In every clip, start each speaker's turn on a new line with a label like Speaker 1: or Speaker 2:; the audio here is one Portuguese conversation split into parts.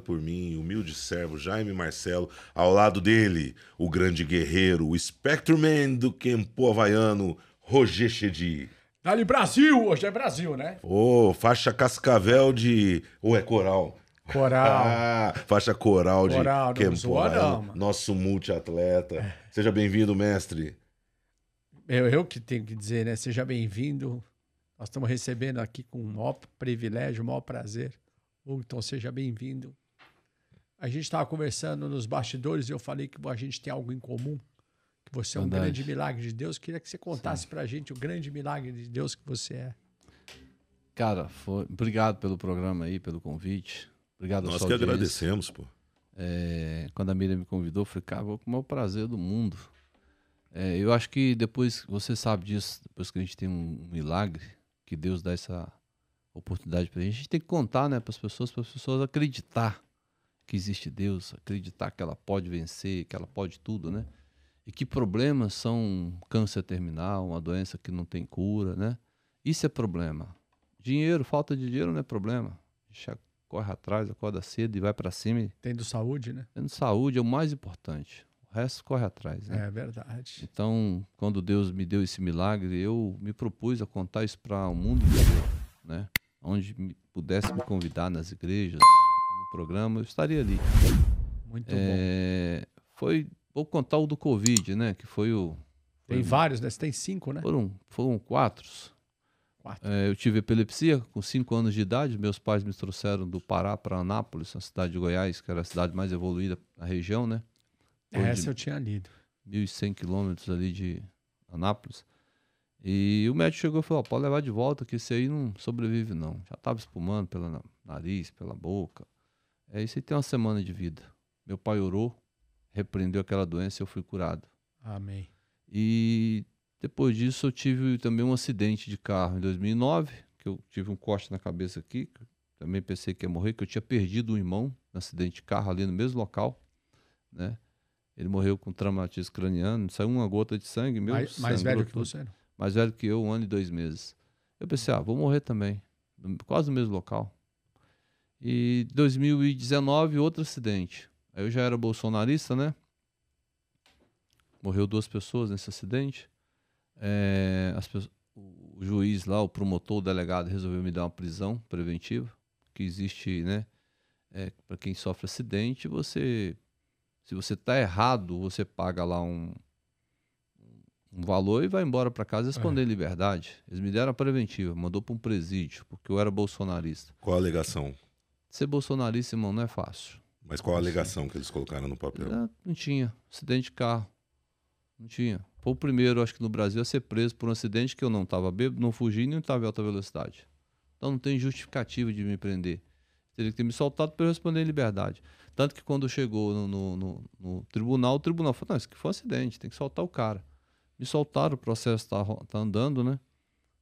Speaker 1: por mim, humilde servo Jaime Marcelo, ao lado dele, o grande guerreiro, o Spectreman do Kempo Havaiano, Roger Chedi.
Speaker 2: Dali Brasil, hoje é Brasil, né?
Speaker 1: Ô, oh, faixa cascavel de. Ou é coral?
Speaker 2: Coral.
Speaker 1: Ah, faixa coral de
Speaker 2: Coral,
Speaker 1: Kempo Havaiano, nosso multiatleta. Seja bem-vindo, mestre.
Speaker 2: Eu, eu que tenho que dizer, né? Seja bem-vindo. Nós estamos recebendo aqui com o maior privilégio, o maior prazer. Então, seja bem-vindo. A gente estava conversando nos bastidores e eu falei que a gente tem algo em comum. Que você é um
Speaker 3: Verdade.
Speaker 2: grande milagre de Deus. Queria que você contasse pra gente o grande milagre de Deus que você é.
Speaker 3: Cara, foi... obrigado pelo programa aí, pelo convite. Obrigado
Speaker 1: Nós que
Speaker 3: audiência.
Speaker 1: agradecemos, pô.
Speaker 3: É, quando a Miriam me convidou, eu falei, cara, vou com o maior prazer do mundo. É, eu acho que depois, você sabe disso, depois que a gente tem um milagre, que Deus dá essa oportunidade pra gente, a gente tem que contar, né, para as pessoas, para as pessoas acreditar que existe Deus, acreditar que ela pode vencer, que ela pode tudo, né? E que problemas são câncer terminal, uma doença que não tem cura, né? Isso é problema. Dinheiro, falta de dinheiro não é problema. A gente corre atrás, acorda cedo e vai para cima e
Speaker 2: Tendo saúde, né?
Speaker 3: Tendo saúde é o mais importante. O resto corre atrás. Né?
Speaker 2: É verdade.
Speaker 3: Então, quando Deus me deu esse milagre, eu me propus a contar isso para o mundo inteiro, né? Onde me- pudesse me convidar nas igrejas, programa, eu estaria ali.
Speaker 2: Muito bom.
Speaker 3: É, foi, vou contar o do Covid, né? Que foi o.
Speaker 2: Tem
Speaker 3: foi-
Speaker 2: vários, né? Você tem cinco, né?
Speaker 3: Foram, foram quatro.
Speaker 2: Quatro.
Speaker 3: É, eu tive epilepsia com 5 anos de idade. Meus pais me trouxeram do Pará para Anápolis, a cidade de Goiás, que era a cidade mais evoluída da região, né? Foi
Speaker 2: Essa eu tinha lido.
Speaker 3: 1.100 quilômetros ali de Anápolis. E o médico chegou e falou: "Ó, pode levar de volta, que esse aí não sobrevive, não. Já estava espumando pelo na- nariz, pela boca. É isso aí tem uma semana de vida. Meu pai orou, repreendeu aquela doença e eu fui curado.
Speaker 2: Amém.
Speaker 3: E depois disso eu tive também um acidente de carro em 2009, que eu tive um corte na cabeça aqui, também pensei que ia morrer, que eu tinha perdido um irmão no acidente de carro ali no mesmo local, né? Ele morreu com traumatismo craniano, saiu uma gota de sangue, meu
Speaker 2: mais, mais velho que
Speaker 3: tudo.
Speaker 2: você? não?
Speaker 3: Mais velho que eu, um ano e dois meses. Eu pensei, ah, vou morrer também, quase no mesmo local. E 2019, outro acidente. Aí eu já era bolsonarista, né? Morreu duas pessoas nesse acidente. É, as pessoas- o juiz lá, o promotor, o delegado, resolveu me dar uma prisão preventiva, que existe, né? para quem sofre acidente, você, se você tá errado, você paga lá um, um valor e vai embora para casa responder em liberdade. Eles me deram a preventiva, mandou para um presídio, porque eu era bolsonarista.
Speaker 1: Qual a alegação?
Speaker 3: Ser bolsonarista, irmão, não é fácil.
Speaker 1: Mas qual a alegação que eles colocaram no papel?
Speaker 3: Ah, não tinha. Acidente de carro. Não tinha. Foi o primeiro, acho que no Brasil, a ser preso por um acidente que eu não estava bêbado, não fugi e não estava em alta velocidade. Então não tem justificativa de me prender. Teria que ter me soltado para eu responder em liberdade. Tanto que quando chegou no, no- no- no tribunal, o tribunal falou: não, isso aqui foi um acidente, tem que soltar o cara. Me soltaram, o processo está andando, né?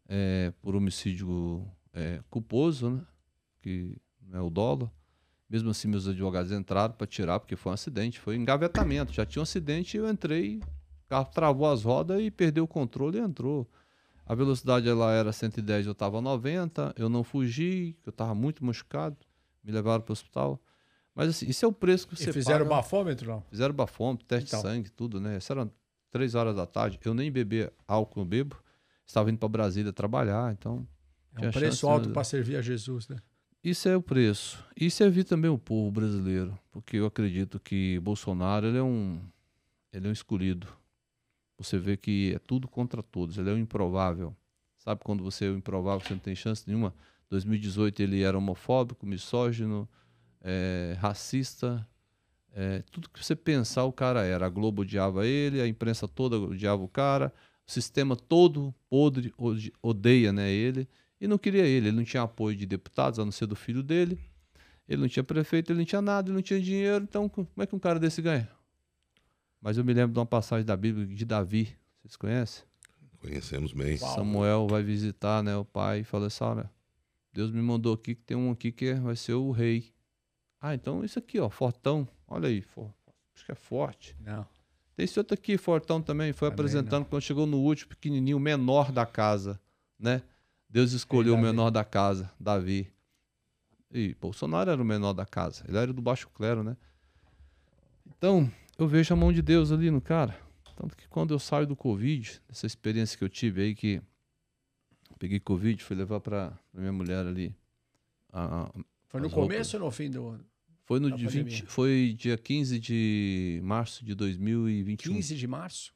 Speaker 3: É, por homicídio é, culposo, né? Que não é o dólar. Mesmo assim, meus advogados entraram para tirar, porque foi um acidente, foi engavetamento. Já tinha um acidente eu entrei, o carro travou as rodas e perdeu o controle e entrou. A velocidade ela era 110, eu estava 90, eu não fugi, eu estava muito machucado, me levaram para o hospital. Mas assim, isso é o preço que você
Speaker 2: E fizeram
Speaker 3: paga.
Speaker 2: bafômetro, não?
Speaker 3: Fizeram bafômetro, teste
Speaker 2: Então.
Speaker 3: de sangue, tudo, né? Isso era três horas da tarde. Eu nem bebi álcool, eu bebo. Estava indo para Brasília trabalhar, então.
Speaker 2: É um preço
Speaker 3: chance,
Speaker 2: alto
Speaker 3: né?
Speaker 2: para servir a Jesus, né?
Speaker 3: Isso é o preço. E servir também o povo brasileiro, porque eu acredito que Bolsonaro ele é um ele é um escolhido. Você vê que é tudo contra todos, ele é um improvável. Sabe quando você é um improvável, você não tem chance nenhuma? 2018 ele era homofóbico, misógino, eh, racista, eh, tudo que você pensar o cara era. A Globo odiava ele, a imprensa toda odiava o cara, o sistema todo podre odeia né, ele e não queria ele. Ele não tinha apoio de deputados, a não ser do filho dele. Ele não tinha prefeito, ele não tinha nada, ele não tinha dinheiro. Então, como é que um cara desse ganha? Mas eu me lembro de uma passagem da Bíblia de Davi. Vocês conhecem?
Speaker 1: Conhecemos bem.
Speaker 3: Samuel vai visitar né, o pai e fala assim: olha, Deus me mandou aqui que tem um aqui que é- vai ser o rei. Ah, então isso aqui, ó, fortão. Olha aí, for- acho que é forte.
Speaker 2: Não.
Speaker 3: Tem esse outro aqui, Fortão também, foi
Speaker 2: Também
Speaker 3: apresentando quando chegou no último, pequenininho, o menor da casa, né? Deus escolheu o menor da casa, Davi. E Bolsonaro era o menor da casa, ele era do baixo clero, né? Então, eu vejo a mão de Deus ali no cara. Tanto que quando eu saio do Covid, essa experiência que eu tive aí, que peguei Covid, fui levar para minha mulher ali. a- a-
Speaker 2: Foi no começo ou no fim do ano?
Speaker 3: foi no dia
Speaker 2: pandemia.
Speaker 3: 20, foi dia 15 de março de 2021.
Speaker 2: 15 de março?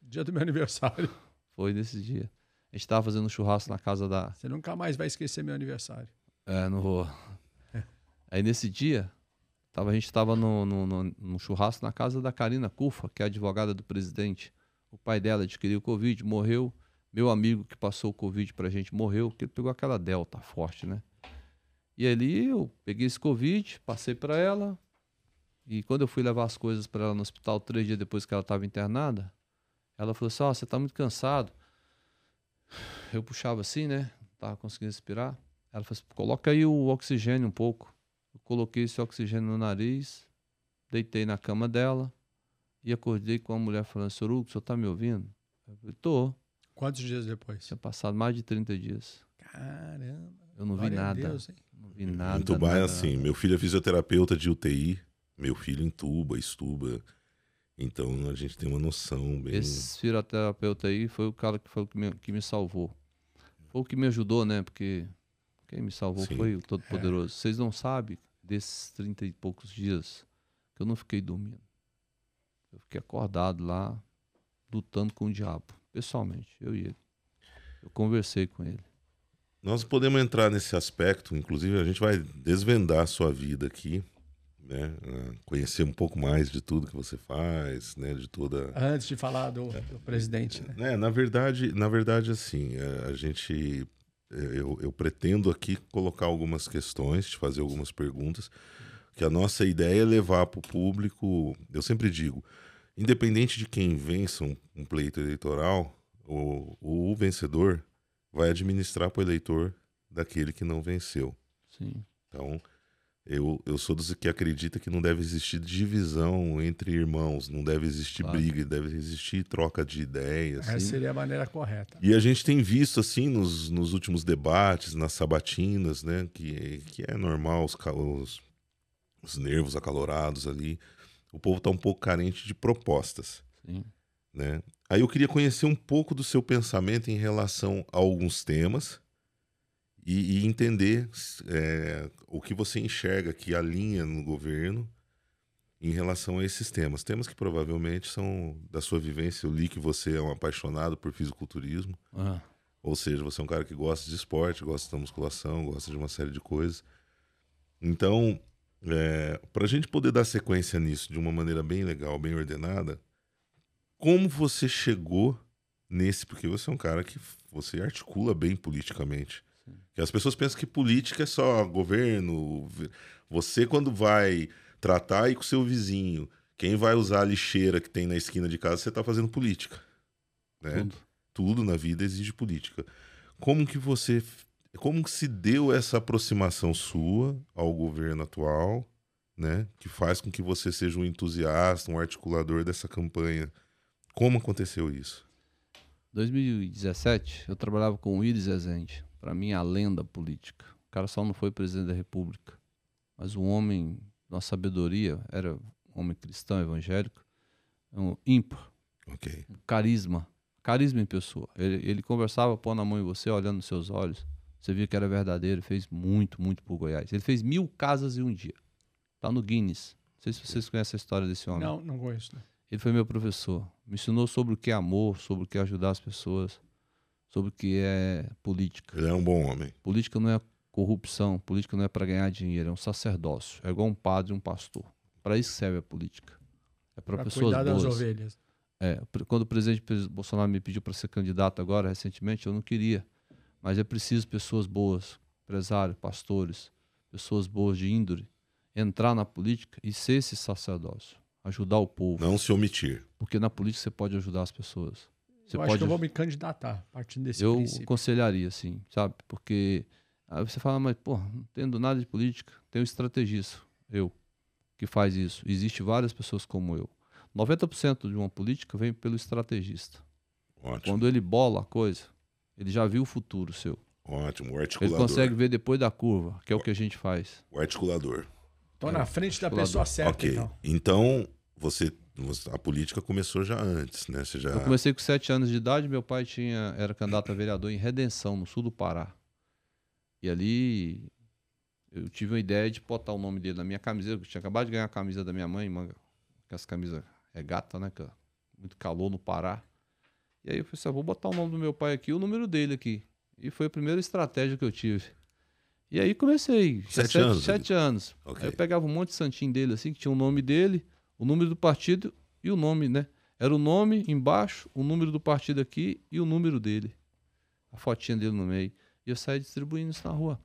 Speaker 2: Dia do meu aniversário.
Speaker 3: Foi nesse dia. A gente tava fazendo churrasco na casa da.
Speaker 2: Você nunca mais vai esquecer meu aniversário.
Speaker 3: É, não vou. Aí nesse dia, tava, a gente tava no, no, no- num churrasco na casa da Karina Cufa, que é a advogada do presidente. O pai dela adquiriu Covid, morreu. Meu amigo que passou o Covid pra gente morreu, porque ele pegou aquela delta forte, né? E ali eu peguei esse Covid, passei pra ela. E quando eu fui levar as coisas pra ela no hospital, três dias depois que ela estava internada, ela falou assim: Ó, você tá muito cansado. Eu puxava assim, né? Tava conseguindo respirar. Ela falou assim: coloca aí o oxigênio um pouco. Eu coloquei esse oxigênio no nariz, deitei na cama dela e acordei com a mulher falando: Senhor Hugo, o senhor tá me ouvindo? Eu falei: tô.
Speaker 2: Quantos dias depois?
Speaker 3: Tinha passado mais de 30 dias.
Speaker 2: Caramba.
Speaker 3: Eu não vi nada.
Speaker 2: Deus, hein?
Speaker 3: Não vi nada.
Speaker 1: em é
Speaker 3: nada,
Speaker 1: assim, meu filho é fisioterapeuta de UTI, meu filho entuba, estuba. Então a gente tem uma noção bem.
Speaker 3: Esse fisioterapeuta aí foi o cara que foi que me, que me salvou. Foi o que me ajudou, né? Porque quem me salvou
Speaker 1: Sim.
Speaker 3: foi o Todo-Poderoso. Vocês não sabem desses 30 e poucos dias que eu não fiquei dormindo. Eu fiquei acordado lá, lutando com o diabo, pessoalmente, eu e ele. Eu conversei com ele.
Speaker 1: Nós podemos entrar nesse aspecto, inclusive a gente vai desvendar a sua vida aqui, né? Ah, Conhecer um pouco mais de tudo que você faz, né? De toda.
Speaker 2: Antes de falar do, do presidente, né?
Speaker 1: É, na verdade, na verdade, assim, é, a gente. é, Eu, eu pretendo aqui colocar algumas questões, te fazer algumas perguntas, que a nossa ideia é levar para o público. Eu sempre digo, independente de quem vença um, um pleito eleitoral, o, o vencedor vai administrar para o eleitor daquele que não venceu.
Speaker 3: Sim.
Speaker 1: Então, eu, eu sou dos que acredita que não deve existir divisão entre irmãos, não deve existir
Speaker 3: Claro.
Speaker 1: briga, deve existir troca de ideias.
Speaker 2: Essa seria a maneira correta.
Speaker 1: E a gente tem visto, assim, nos, nos últimos debates, nas sabatinas, né, que, que é normal os, os, os nervos acalorados ali. O povo está um pouco carente de propostas,
Speaker 3: Sim.
Speaker 1: né? Aí eu queria conhecer um pouco do seu pensamento em relação a alguns temas e, e entender é, o que você enxerga que alinha no governo em relação a esses temas. Temas que provavelmente são da sua vivência. Eu li que você é um apaixonado por fisiculturismo.
Speaker 3: Ah,
Speaker 1: Ou seja, você é um cara que gosta de esporte, gosta da musculação, gosta de uma série de coisas. Então, para a gente poder dar sequência nisso de uma maneira bem legal, bem ordenada, como você chegou nesse? Porque você é um cara que você articula bem politicamente. Que as pessoas pensam que política é só governo. Você, quando vai tratar aí com o seu vizinho, quem vai usar a lixeira que tem na esquina de casa, você está fazendo política. Né?
Speaker 3: tudo.
Speaker 1: tudo na vida exige política. Como que você, como que se deu essa aproximação sua ao governo atual, né, que faz com que você seja um entusiasta, um articulador dessa campanha? Como aconteceu isso?
Speaker 3: 2017, eu trabalhava com o Iris Rezende, para mim a lenda política. O cara só não foi presidente da República, mas um homem, uma sabedoria, era um homem cristão, evangélico, um ímpar,
Speaker 1: Ok.
Speaker 3: um carisma, carisma em pessoa. Ele, ele conversava, pondo a mão em você, olhando nos seus olhos, você via que era verdadeiro, fez muito, muito por Goiás. Ele fez mil casas em um dia. Tá no Guinness. Não sei se vocês conhecem a história desse homem.
Speaker 2: Não, não conheço. Né?
Speaker 3: Ele foi meu professor. Me ensinou sobre o que é amor, sobre o que é ajudar as pessoas, sobre o que é política.
Speaker 1: Ele é um bom homem.
Speaker 3: Política não é corrupção, política não é para ganhar dinheiro, é um sacerdócio. É igual um padre e um pastor. Para isso serve a política. É para pessoas
Speaker 2: cuidar das
Speaker 3: boas.
Speaker 2: ovelhas.
Speaker 3: É, quando o presidente pres- Bolsonaro me pediu para ser candidato agora, recentemente, eu não queria. Mas é preciso pessoas boas, empresários, pastores, pessoas boas de índole, entrar na política e ser esse sacerdócio, ajudar o povo.
Speaker 1: Não se omitir.
Speaker 3: Porque na política você pode ajudar as pessoas. Você
Speaker 2: eu acho
Speaker 3: pode
Speaker 2: que eu vou me candidatar, partindo desse
Speaker 3: eu
Speaker 2: princípio.
Speaker 3: aconselharia, assim, sabe? Porque aí você fala, mas, pô, não entendo nada de política. Tem um estrategista, eu, que faz isso. Existe várias pessoas como eu. 90% de uma política vem pelo estrategista.
Speaker 1: Ótimo.
Speaker 3: Quando ele bola a coisa, ele já viu o futuro seu.
Speaker 1: Ótimo, o
Speaker 3: Ele
Speaker 1: articulador.
Speaker 3: consegue ver depois da curva, que é o que a gente faz.
Speaker 1: O articulador.
Speaker 2: Tô na frente da pessoa certa,
Speaker 1: ok.
Speaker 2: então.
Speaker 1: Então, você, você- a política começou já antes, né? Você já.
Speaker 3: Eu comecei com sete anos de idade, meu pai tinha, era candidato a vereador em Redenção, no sul do Pará. E ali eu tive uma ideia de botar o nome dele na minha camiseta. Eu tinha acabado de ganhar a camisa da minha mãe, manga, com as camisas regata, né? que é muito calor no Pará. E aí eu falei assim, ah, vou botar o nome do meu pai aqui e o número dele aqui. E foi a primeira estratégia que eu tive. E aí comecei. tinha
Speaker 1: Sete anos,
Speaker 3: Sete anos.
Speaker 1: Ok.
Speaker 3: Aí eu pegava um monte de santinho dele, assim, que tinha o nome dele, o número do partido e o nome, né? Era o nome embaixo, o número do partido aqui e o número dele. A fotinha dele no meio. E eu saí distribuindo isso na rua.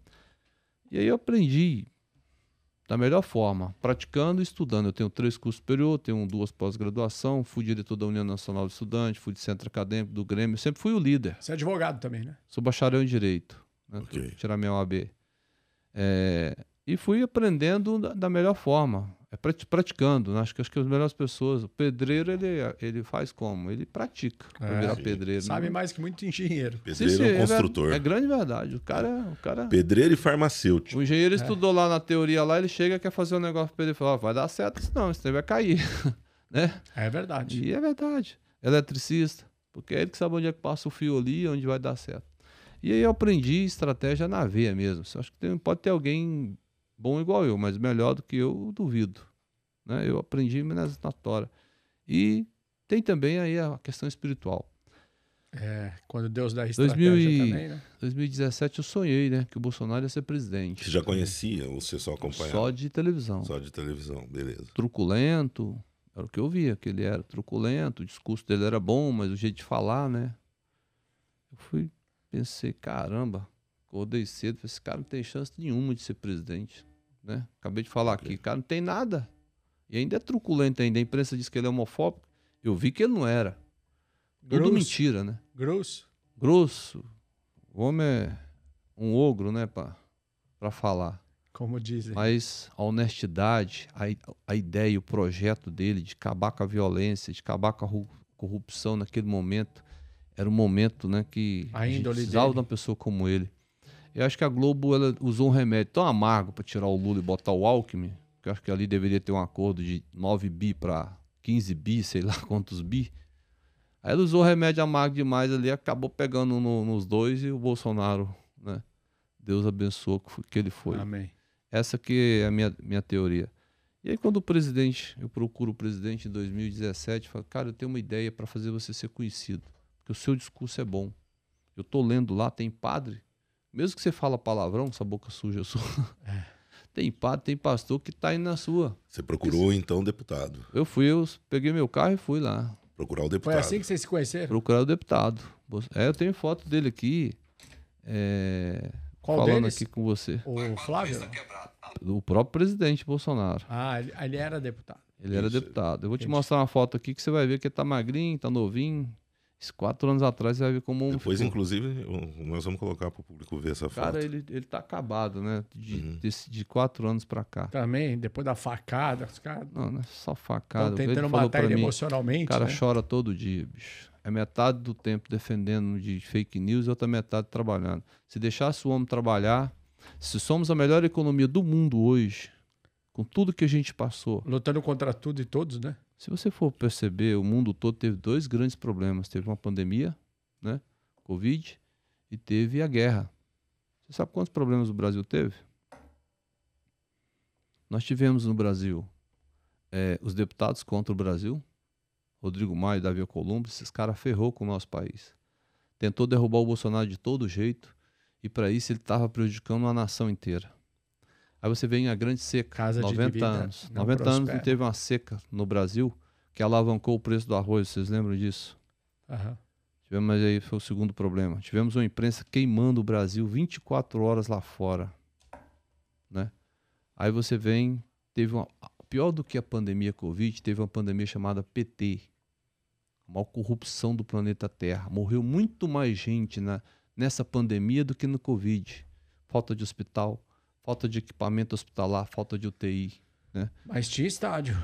Speaker 3: E aí eu aprendi da melhor forma, praticando e estudando. Eu tenho três cursos superiores, tenho duas pós-graduação, fui diretor da União Nacional de Estudantes, fui de centro acadêmico do Grêmio, sempre fui o líder.
Speaker 2: Você é advogado também, né?
Speaker 3: Sou bacharel em Direito. Né?
Speaker 1: Ok.
Speaker 3: Fui Tirar minha OAB. É, e fui aprendendo da, da melhor forma. É prati- praticando. né? Acho que, acho que as melhores pessoas. O pedreiro, ele, ele faz como? Ele pratica para
Speaker 2: É,
Speaker 3: virar
Speaker 1: sim.
Speaker 3: pedreiro.
Speaker 2: Sabe
Speaker 3: né?
Speaker 2: mais que muito engenheiro.
Speaker 3: Sim,
Speaker 1: Pedreiro
Speaker 3: sim,
Speaker 1: é um
Speaker 3: é ver-
Speaker 1: construtor.
Speaker 3: É, grande verdade. O cara. O cara
Speaker 1: Pedreiro e farmacêutico.
Speaker 3: o engenheiro estudou lá na teoria lá, ele chega e quer fazer um negócio para ele fala, "Ó, vai dar certo, senão isso vai cair. né?
Speaker 2: É verdade.
Speaker 3: E é verdade. Eletricista. Porque é ele que sabe onde é que passa o fio ali, onde vai dar certo. E aí eu aprendi estratégia na veia mesmo. Acho que tem- pode ter alguém bom igual eu, mas melhor do que eu, eu duvido. Né? Eu aprendi na tora. E tem também aí a questão espiritual.
Speaker 2: É, quando Deus dá estratégia
Speaker 3: 2000 e-
Speaker 2: também, né?
Speaker 3: 2017 eu sonhei, né, que o Bolsonaro ia ser presidente.
Speaker 1: Você já conhecia ou você só acompanhava?
Speaker 3: Só de televisão.
Speaker 1: Só de televisão, beleza.
Speaker 3: truculento, era o que eu via, que ele era truculento, o discurso dele era bom, mas o jeito de falar, né? Eu fui, pensei, caramba, acordei cedo, falei, esse cara não tem chance nenhuma de ser presidente, né? Acabei de falar aqui, cara não tem nada. E ainda é truculento ainda, a imprensa diz que ele é homofóbico. Eu vi que ele não era. Tudo mentira, né?
Speaker 2: Grosso.
Speaker 3: Grosso. O homem é um ogro, né, pra, pra falar.
Speaker 2: Como dizem.
Speaker 3: Mas a honestidade, a, a ideia, o projeto dele de acabar com a violência, de acabar com a ru- corrupção naquele momento, era um momento né, que
Speaker 2: A
Speaker 3: a, gente precisava
Speaker 2: dele.
Speaker 3: de uma pessoa como ele. Eu acho que a Globo ela usou um remédio tão amargo para tirar o Lula e botar o Alckmin, que eu acho que ali deveria ter um acordo de 9 bi para 15 bi, sei lá quantos bi. Aí ela usou o remédio amargo demais ali, acabou pegando no- nos dois e o Bolsonaro, né? Deus abençoou que, ele foi.
Speaker 2: Amém.
Speaker 3: Essa que é a minha, minha teoria. E aí quando o presidente, eu procuro o presidente em 2017, falo, cara, eu tenho uma ideia para fazer você ser conhecido, porque o seu discurso é bom. Eu tô lendo lá, tem padre, mesmo que você fala palavrão, essa boca suja sua, tem padre, tem pastor que tá indo na sua.
Speaker 1: Você procurou, então, deputado.
Speaker 3: Eu fui, eu peguei meu carro e fui lá,
Speaker 1: Procurar o
Speaker 2: Foi
Speaker 1: deputado.
Speaker 2: assim que vocês se conheceram?
Speaker 3: procurar o deputado. É, eu tenho foto dele aqui, é,
Speaker 2: Qual
Speaker 3: falando
Speaker 2: deles?
Speaker 3: aqui com você.
Speaker 2: O Flávio?
Speaker 3: O próprio presidente Bolsonaro.
Speaker 2: Ah, ele, ele era deputado.
Speaker 3: Ele era
Speaker 1: Isso.
Speaker 3: deputado. Eu vou te mostrar uma foto aqui que você vai ver que ele tá magrinho, tá novinho. Esses quatro anos atrás você vai ver como um
Speaker 1: Depois,
Speaker 3: ficou.
Speaker 1: inclusive, nós vamos colocar para o público ver essa foto.
Speaker 3: Cara, ele, ele tá acabado, né? De,
Speaker 1: Uhum.
Speaker 3: desse- de quatro anos pra cá.
Speaker 2: Também, depois da facada, os caras
Speaker 3: Não, não é só
Speaker 2: estão
Speaker 3: facada. Ele
Speaker 2: tentando
Speaker 3: falou
Speaker 2: matar ele
Speaker 3: mim,
Speaker 2: emocionalmente.
Speaker 3: O cara
Speaker 2: né?
Speaker 3: chora todo dia, bicho. É metade do tempo defendendo de fake news e outra metade trabalhando. Se deixasse o homem trabalhar, se somos a melhor economia do mundo hoje, com tudo que a gente passou,
Speaker 2: Lutando contra tudo e todos, né?
Speaker 3: Se você for perceber, o mundo todo teve dois grandes problemas. Teve uma pandemia, né? Covid, e teve a guerra. Você sabe quantos problemas o Brasil teve? Nós tivemos no Brasil eh, os deputados contra o Brasil, Rodrigo Maia Davi Alcolumbre, esses caras ferrou com o nosso país. Tentou derrubar o Bolsonaro de todo jeito, e para isso ele estava prejudicando a nação inteira. Aí você vem a grande seca,
Speaker 2: Casa de
Speaker 3: 90
Speaker 2: dívida
Speaker 3: anos.
Speaker 2: não
Speaker 3: 90 anos não
Speaker 2: prospera.
Speaker 3: teve uma seca no Brasil que alavancou o preço do arroz, vocês lembram disso?
Speaker 2: Aham.
Speaker 3: Tivemos, mas aí foi o segundo problema. Tivemos uma imprensa queimando o Brasil 24 horas lá fora, né? Aí você vem, teve uma pior do que a pandemia Covid, teve uma pandemia chamada PT, a maior corrupção do planeta Terra. Morreu muito mais gente na, nessa pandemia do que no Covid. Falta de hospital, falta de equipamento hospitalar, falta de UTI.
Speaker 2: Mas tinha estádio.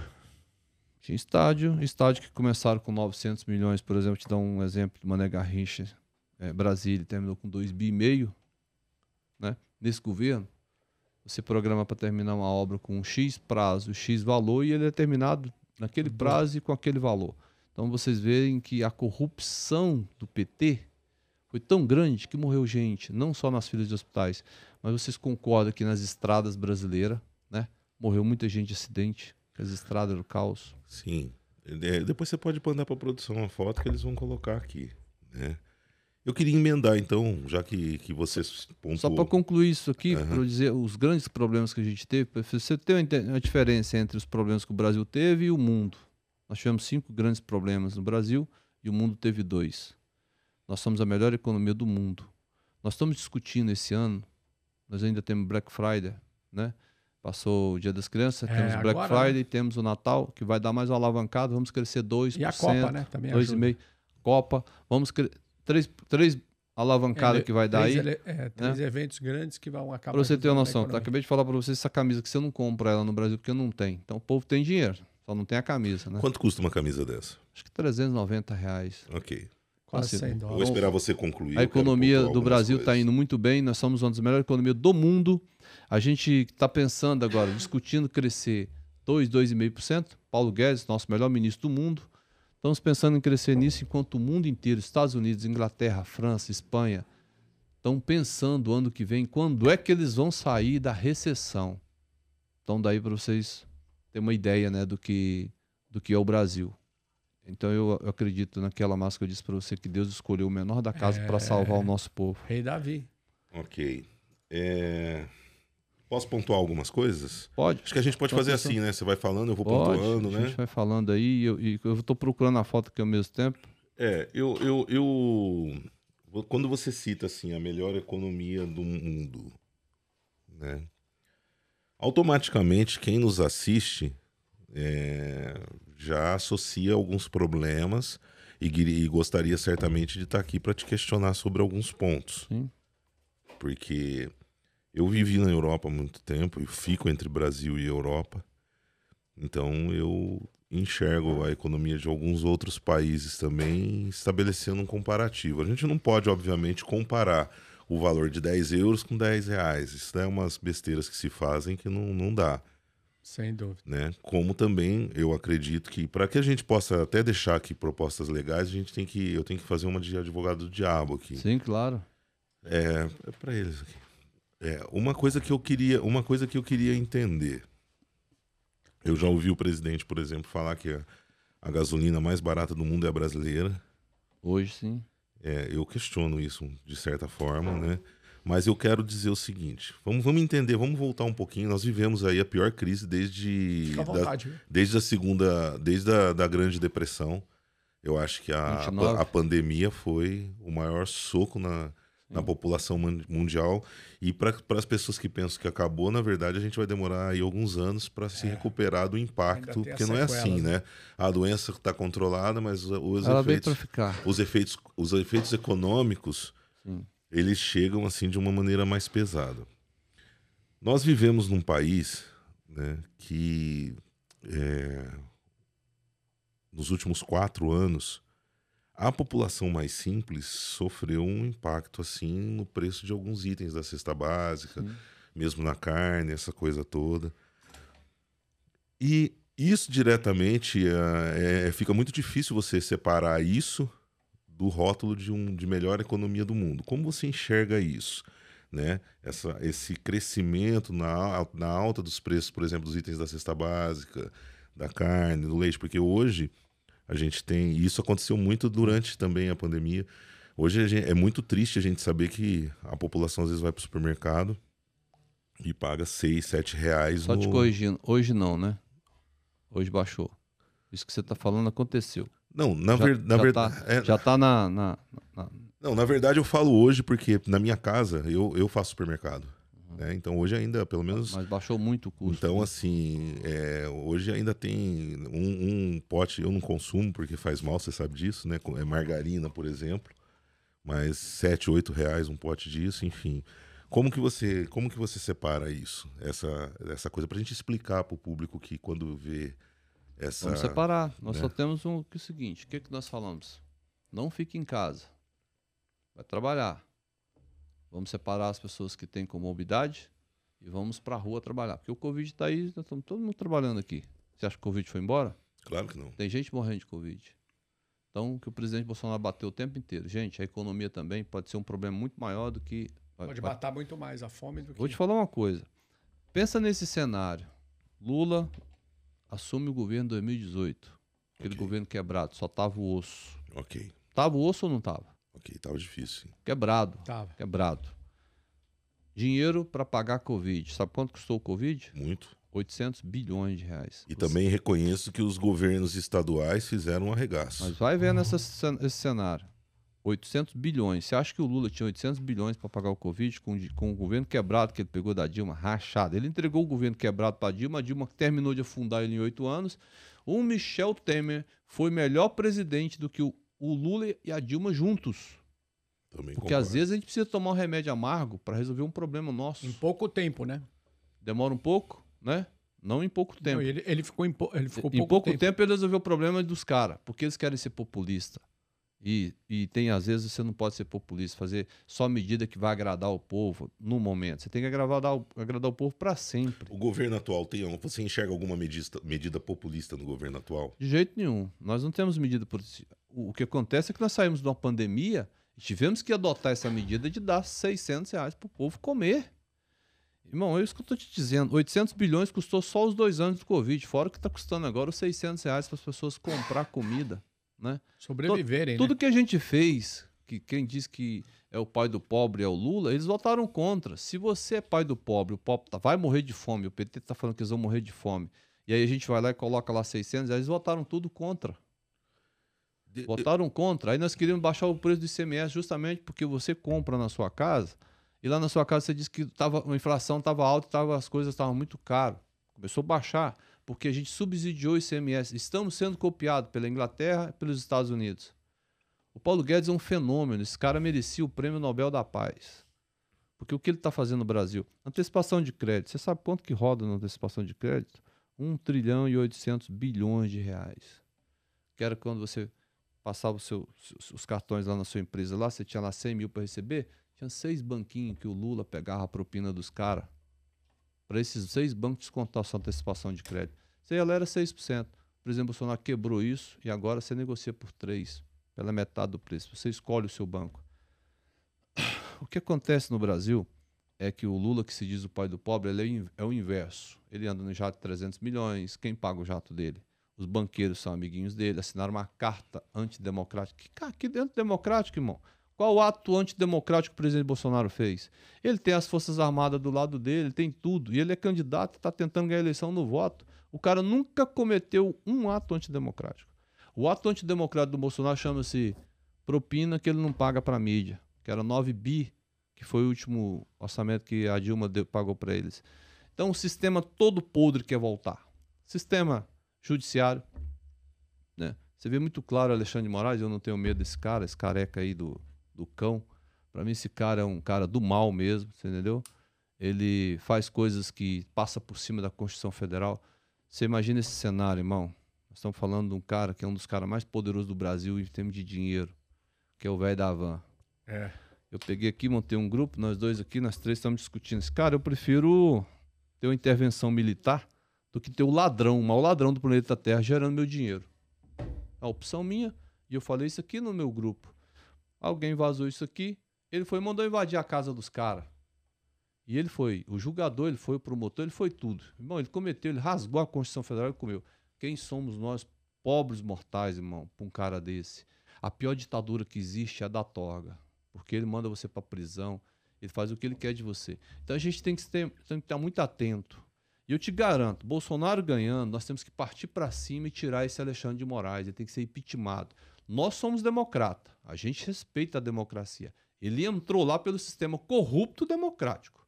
Speaker 3: Tinha estádio, estádio que começaram com 900 milhões, por exemplo, te dar um exemplo de Mané Garrincha, é, Brasília, terminou com 2 bi meio, né? Nesse governo, você programa para terminar uma obra com um X prazo, X valor, e ele é terminado naquele
Speaker 2: Uhum.
Speaker 3: prazo e com aquele valor. Então vocês veem que a corrupção do PT foi tão grande que morreu gente, não só nas filas de hospitais, mas vocês concordam que nas estradas brasileiras, né? Morreu muita gente de acidente, que as estradas eram caos.
Speaker 1: Sim. É, depois você pode mandar para produção uma foto que eles vão colocar aqui, né? Eu queria emendar, então, já que, que vocês pontuou...
Speaker 3: Só para concluir isso aqui,
Speaker 1: Aham.
Speaker 3: para dizer os grandes problemas que a gente teve, você inte- uma diferença entre os problemas que o Brasil teve e o mundo. Nós tivemos cinco grandes problemas no Brasil e o mundo teve dois. Nós somos a melhor economia do mundo. Nós estamos discutindo esse ano, nós ainda temos Black Friday, né? Passou o Dia das Crianças,
Speaker 2: É,
Speaker 3: temos Black
Speaker 2: agora, né?
Speaker 3: Friday, temos o Natal, que vai dar mais uma alavancada, vamos crescer 2%.
Speaker 2: E a Copa, né? Também ajuda.
Speaker 3: 2,5%. Copa, vamos três, três alavancadas
Speaker 2: Ele-
Speaker 3: que vai dar
Speaker 2: três
Speaker 3: aí.
Speaker 2: ele- é, três eventos grandes que vão acabar.
Speaker 3: Pra você ter uma noção, tá? acabei de falar pra você essa camisa que você não compra ela no Brasil porque não tem. Então o povo tem dinheiro, só não tem a camisa, né?
Speaker 1: Quanto custa uma camisa dessa?
Speaker 3: Acho que 390 reais.
Speaker 1: Ok.
Speaker 2: Quase
Speaker 3: assim,
Speaker 2: 100
Speaker 1: Eu vou
Speaker 2: dólares.
Speaker 1: esperar você concluir.
Speaker 3: A economia do Brasil está indo muito bem, nós somos uma das melhores economias do mundo. A gente está pensando agora, discutindo crescer 2, 2,5%. Paulo Guedes, nosso melhor ministro do mundo. Estamos pensando em crescer nisso enquanto o mundo inteiro, Estados Unidos, Inglaterra, França, Espanha, estão pensando ano que vem quando é que eles vão sair da recessão. Então daí para vocês terem uma ideia né, do, que, do que é o Brasil. Então eu, eu acredito naquela máscara que eu disse para você que Deus escolheu o menor da casa para salvar o nosso povo.
Speaker 2: Rei Davi.
Speaker 1: Ok. É, Posso pontuar algumas coisas?
Speaker 3: Pode?
Speaker 1: Acho que a gente pode
Speaker 3: Pode,
Speaker 1: fazer assim, né? Você vai falando, eu vou
Speaker 3: Pode.
Speaker 1: pontuando,
Speaker 3: a
Speaker 1: né?
Speaker 3: gente vai falando aí e eu, e eu tô procurando a foto aqui ao mesmo tempo.
Speaker 1: É, eu, eu, eu. Quando você cita assim, a melhor economia do mundo, né? Automaticamente, quem nos assiste é, já associa alguns problemas e, e gostaria certamente de estar aqui para te questionar sobre alguns pontos.
Speaker 3: Sim.
Speaker 1: Porque eu vivi na Europa há muito tempo e fico entre Brasil e Europa. Então eu enxergo a economia de alguns outros países também, estabelecendo um comparativo. A gente não pode, obviamente, comparar o valor de 10 euros com 10 reais. Isso é umas besteiras que se fazem que não, não dá.
Speaker 2: Sem dúvida.
Speaker 1: Né? Como também eu acredito que para que a gente possa até deixar aqui propostas legais, a gente tem que eu tenho que fazer uma de advogado do diabo aqui.
Speaker 3: Sim, claro.
Speaker 1: É, é para eles aqui. É, uma coisa que eu queria, uma coisa que eu queria entender. Eu já ouvi o presidente, por exemplo, falar que a, a gasolina mais barata do mundo é a brasileira.
Speaker 3: Hoje sim.
Speaker 1: É, eu questiono isso de certa forma, né? Mas eu quero dizer o seguinte: vamos, vamos entender, vamos voltar um pouquinho. Nós vivemos aí a pior crise desde,
Speaker 2: Fica à
Speaker 1: da-
Speaker 2: vontade. viu?
Speaker 1: desde a segunda, desde a da Grande Depressão. Eu acho que a, a,
Speaker 3: 29.
Speaker 1: a pandemia foi o maior soco na, na população mun- mundial. E para as pessoas que pensam que acabou, na verdade, a gente vai demorar aí alguns anos para se recuperar do impacto, porque não é assim,
Speaker 2: sequelas,
Speaker 1: né? A doença está controlada, mas os
Speaker 3: Ela
Speaker 1: efeitos, os efeitos, os efeitos econômicos,
Speaker 3: Sim.
Speaker 1: Eles chegam assim de uma maneira mais pesada. Nós vivemos num país né, que é, nos últimos quatro anos a população mais simples sofreu um impacto assim no preço de alguns itens da cesta básica,
Speaker 3: Sim.
Speaker 1: mesmo na carne, essa coisa toda. E isso diretamente é, é- fica muito difícil você separar isso do rótulo de, um, de melhor economia do mundo. Como você enxerga isso? Né? Essa, esse crescimento na, na alta dos preços, por exemplo, dos itens da cesta básica, da carne, do leite, porque hoje a gente tem. E isso aconteceu muito durante também a pandemia. Hoje a gente- é muito triste a gente saber que a população às vezes vai para o supermercado e paga 6, 7 reais
Speaker 3: Só
Speaker 1: no...
Speaker 3: te corrigindo. Hoje não, né? Hoje baixou. Isso que você está falando aconteceu.
Speaker 1: Não, na,
Speaker 3: já,
Speaker 1: ver- na
Speaker 3: já
Speaker 1: verdade.
Speaker 3: Tá,
Speaker 1: é-
Speaker 3: Já tá na. na- na-
Speaker 1: Não, na verdade eu falo hoje porque na minha casa eu, eu faço supermercado. né? Então hoje ainda, pelo menos.
Speaker 3: mas baixou muito o custo.
Speaker 1: Então,
Speaker 3: né?
Speaker 1: assim, é, hoje ainda tem um, um pote, eu não consumo porque faz mal, você sabe disso, né? É margarina, por exemplo. Mas 7, 8 reais um pote disso, enfim. Como que você, como que você separa isso? Essa, essa coisa, pra gente explicar pro público que quando vê essa.
Speaker 3: Vamos separar. Nós
Speaker 1: né?
Speaker 3: só temos um, que é o seguinte: o que, que nós falamos? Não fique em casa. Vai trabalhar. Vamos separar as pessoas que têm comorbidade e vamos para a rua trabalhar. Porque o Covid está aí, nós estamos todo mundo trabalhando aqui. Você acha que o Covid foi embora?
Speaker 1: Claro que não.
Speaker 3: Tem gente morrendo de Covid. Então, que o presidente Bolsonaro bateu o tempo inteiro. Gente, a economia também pode ser um problema muito maior do que.
Speaker 2: Pode matar muito mais a fome do que.
Speaker 3: Vou te falar uma coisa. Pensa nesse cenário. Lula assume o governo em 2018. Aquele
Speaker 1: Ok.
Speaker 3: governo quebrado, só tava o osso.
Speaker 1: Ok.
Speaker 3: Tava o osso ou não tava?
Speaker 1: Ok, tava difícil.
Speaker 3: Quebrado.
Speaker 2: Tava.
Speaker 3: Quebrado. Dinheiro para pagar a Covid. Sabe quanto custou o Covid?
Speaker 1: Muito.
Speaker 3: 800 bilhões de reais.
Speaker 1: E
Speaker 3: Você-
Speaker 1: também reconheço que os governos estaduais fizeram um arregaço.
Speaker 3: Mas vai vendo essa cen- esse cenário. 800 bilhões. Você acha que o Lula tinha 800 bilhões para pagar o Covid com, com o governo quebrado que ele pegou da Dilma, rachado? Ele entregou o governo quebrado para a Dilma, a Dilma terminou de afundar ele em oito anos. O Michel Temer foi melhor presidente do que o, o Lula e a Dilma juntos.
Speaker 1: Também
Speaker 3: Porque
Speaker 1: concordo.
Speaker 3: às vezes a gente precisa tomar um remédio amargo para resolver um problema nosso.
Speaker 2: Em pouco tempo, né?
Speaker 3: Demora um pouco, né? Não em pouco tempo.
Speaker 2: Não, ele, ele ficou em, ele ficou
Speaker 3: em pouco, tempo. ele resolveu o problema dos caras, porque eles querem ser populista. E, e tem, às vezes, você não pode ser populista, fazer só medida que vai agradar o povo no momento. Você tem que agradar o, agradar o povo para sempre.
Speaker 1: O governo atual tem. Você enxerga alguma medida, medida populista no governo atual?
Speaker 3: De jeito nenhum. Nós não temos medida o que acontece é que nós saímos de uma pandemia e tivemos que adotar essa medida de dar 600 reais para o povo comer. Irmão, é isso que eu estou te dizendo. 800 bilhões custou só os dois anos do Covid, fora o que está custando agora os 600 reais para as pessoas comprar comida, né?
Speaker 2: Sobreviverem,
Speaker 3: Tudo
Speaker 2: né?
Speaker 3: que a gente fez, que quem diz que é o pai do pobre é o Lula, eles votaram contra. Se você é pai do pobre, o pobre tá- vai morrer de fome, o PT tá falando que eles vão morrer de fome, e aí a gente vai lá e coloca lá 600, aí eles votaram tudo contra.
Speaker 1: De-
Speaker 3: Votaram contra. Aí nós queríamos baixar o preço do ICMS justamente porque você compra na sua casa e lá na sua casa você disse que tava, a inflação estava alta e tava, as coisas estavam muito caras. Começou a baixar porque a gente subsidiou o ICMS. Estamos sendo copiados pela Inglaterra e pelos Estados Unidos. O Paulo Guedes é um fenômeno. Esse cara merecia o prêmio Nobel da Paz. Porque o que ele está fazendo no Brasil? Antecipação de crédito. Você sabe quanto que roda na antecipação de crédito? 1 trilhão e 800 bilhões de reais. Que era quando você passava seu- os os cartões lá na sua empresa, lá você tinha lá 100 mil para receber, tinha seis banquinhos que o Lula pegava a propina dos caras. Para esses seis bancos descontar sua antecipação de crédito. Você ela era 6%. O Bolsonaro quebrou isso e agora você negocia por 3%, pela metade do preço. Você escolhe o seu banco. O que acontece no Brasil é que o Lula, que se diz o pai do pobre, ele é o é inverso. Ele anda no jato de 300 milhões, quem paga o jato dele? Os banqueiros são amiguinhos dele, assinaram uma carta antidemocrática. Que, que antidemocrático, irmão? Qual ato antidemocrático que o presidente Bolsonaro fez? Ele tem as Forças Armadas do lado dele, ele tem tudo. E ele é candidato, está tentando ganhar a eleição no voto. O cara nunca cometeu um ato antidemocrático. O ato antidemocrático do Bolsonaro chama-se propina que ele não paga para a mídia, que era 9 bi, que foi o último orçamento que a Dilma deu- pagou para eles. Então o sistema todo podre quer voltar. Sistema judiciário, né? Você vê muito claro Alexandre de Moraes, eu não tenho medo desse cara, esse careca aí do, do cão. Para mim esse cara é um cara do mal mesmo, você entendeu? Ele faz coisas que passa por cima da Constituição Federal. Você imagina esse cenário, irmão? Nós estamos falando de um cara que é um dos caras mais poderosos do Brasil em termos de dinheiro, que é o velho da van.
Speaker 2: É.
Speaker 3: Eu peguei aqui, montei um grupo, nós dois aqui, nós três estamos discutindo. Esse cara, eu prefiro ter uma intervenção militar do que ter o ladrão, o mau ladrão do planeta Terra gerando meu dinheiro. A opção minha, e eu falei isso aqui no meu grupo. Alguém vazou isso aqui, ele foi mandou invadir a casa dos caras. E ele foi, o julgador, ele foi o promotor, ele foi tudo. Irmão, ele cometeu, ele rasgou a Constituição Federal e comeu. Quem somos nós, pobres mortais, irmão, pra um cara desse? A pior ditadura que existe é a da torga. Porque ele manda você pra prisão, ele faz o que ele quer de você. Então a gente tem que, ter, tem que estar muito atento. E eu te garanto, Bolsonaro ganhando, nós temos que partir para cima e tirar esse Alexandre de Moraes. Ele tem que ser impeachmentado. Nós somos democrata. A gente respeita a democracia. Ele entrou lá pelo sistema corrupto democrático.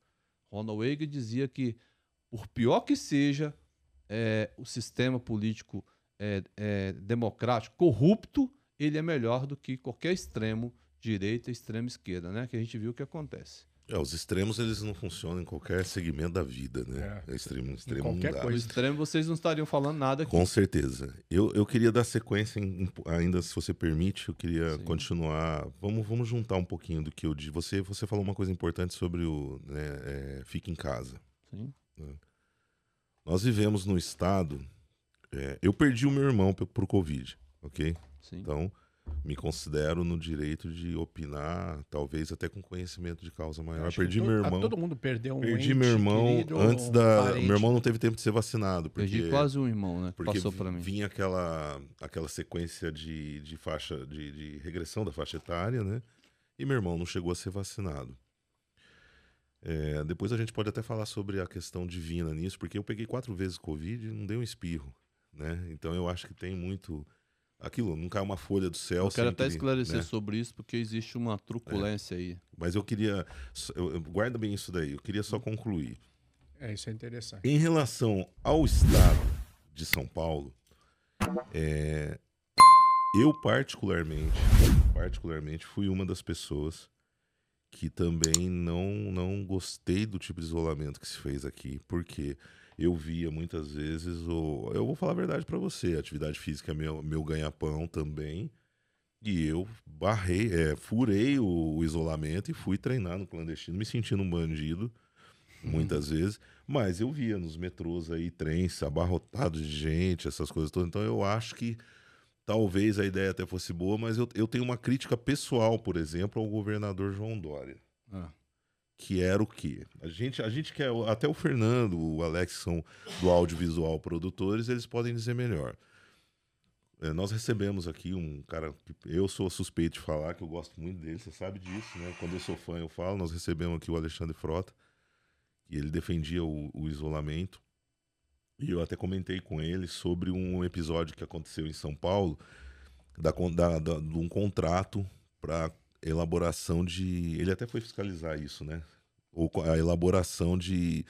Speaker 3: Ronald Reagan dizia que, por pior que seja é, o sistema político é, é, democrático corrupto, ele é melhor do que qualquer extremo direita e extrema esquerda, né? Que a gente viu o que acontece.
Speaker 1: É, os extremos eles não funcionam em qualquer segmento da vida, né? É. Extremo, extremo
Speaker 2: qualquer
Speaker 1: não dá.
Speaker 2: coisa.
Speaker 3: No extremo, vocês não estariam falando nada aqui.
Speaker 1: Com certeza. Eu, eu queria dar sequência, em- ainda se você permite, eu queria
Speaker 3: Sim.
Speaker 1: continuar. Vamos, vamos juntar um pouquinho do que eu disse. Você, você falou uma coisa importante sobre o né, é, fique em casa.
Speaker 3: Sim.
Speaker 1: Nós vivemos num estado. é, eu perdi o meu irmão pe- pro Covid, ok?
Speaker 3: Sim.
Speaker 1: Então, me considero no direito de opinar, talvez até com conhecimento de causa maior. Perdi
Speaker 2: to-
Speaker 1: meu
Speaker 2: a-
Speaker 1: irmão.
Speaker 2: Todo mundo perdeu um
Speaker 1: Perdi
Speaker 2: ente
Speaker 1: meu irmão
Speaker 2: querido,
Speaker 1: antes da.
Speaker 2: parente.
Speaker 1: Meu irmão não teve tempo de ser vacinado. Porque,
Speaker 3: Perdi quase um irmão, né? que
Speaker 1: porque
Speaker 3: Passou pra mim.
Speaker 1: vinha aquela, aquela sequência de, de faixa de, de regressão da faixa etária, né? E meu irmão não chegou a ser vacinado. É, depois a gente pode até falar sobre a questão divina nisso, porque eu peguei quatro vezes Covid e não deu um espirro, né? Então eu acho que tem muito aquilo, não cai uma folha do céu.
Speaker 3: Eu quero até esclarecer
Speaker 1: né?
Speaker 3: sobre isso, porque existe uma truculência aí.
Speaker 1: Mas eu queria, eu- eu- guarda bem isso daí. Eu queria só concluir.
Speaker 2: É, isso é interessante.
Speaker 1: Em relação ao estado de São Paulo, é, eu particularmente, particularmente fui uma das pessoas que também não não gostei do tipo de isolamento que se fez aqui, porque eu via muitas vezes o, eu vou falar a verdade para você, atividade física é meu meu ganha-pão também. E eu barrei, é, furei o, o isolamento e fui treinar no clandestino, me sentindo um bandido, muitas vezes. Mas eu via nos metrôs aí, trens abarrotados de gente, essas coisas todas. Então eu acho que talvez a ideia até fosse boa, mas eu, eu tenho uma crítica pessoal, por exemplo, ao governador João Dória.
Speaker 3: Ah.
Speaker 1: Que era o quê? A gente, a gente quer. Até o Fernando, o Alex, são do audiovisual produtores, eles podem dizer melhor. É, nós recebemos aqui um cara que eu sou suspeito de falar, que eu gosto muito dele, você sabe disso, né? Quando eu sou fã, eu falo. Nós recebemos aqui o Alexandre Frota, e ele defendia o, o isolamento. E eu até comentei com ele sobre um episódio que aconteceu em São Paulo, da, da, da- de um contrato para elaboração de. Ele até foi fiscalizar isso, né? Ou a elaboração de.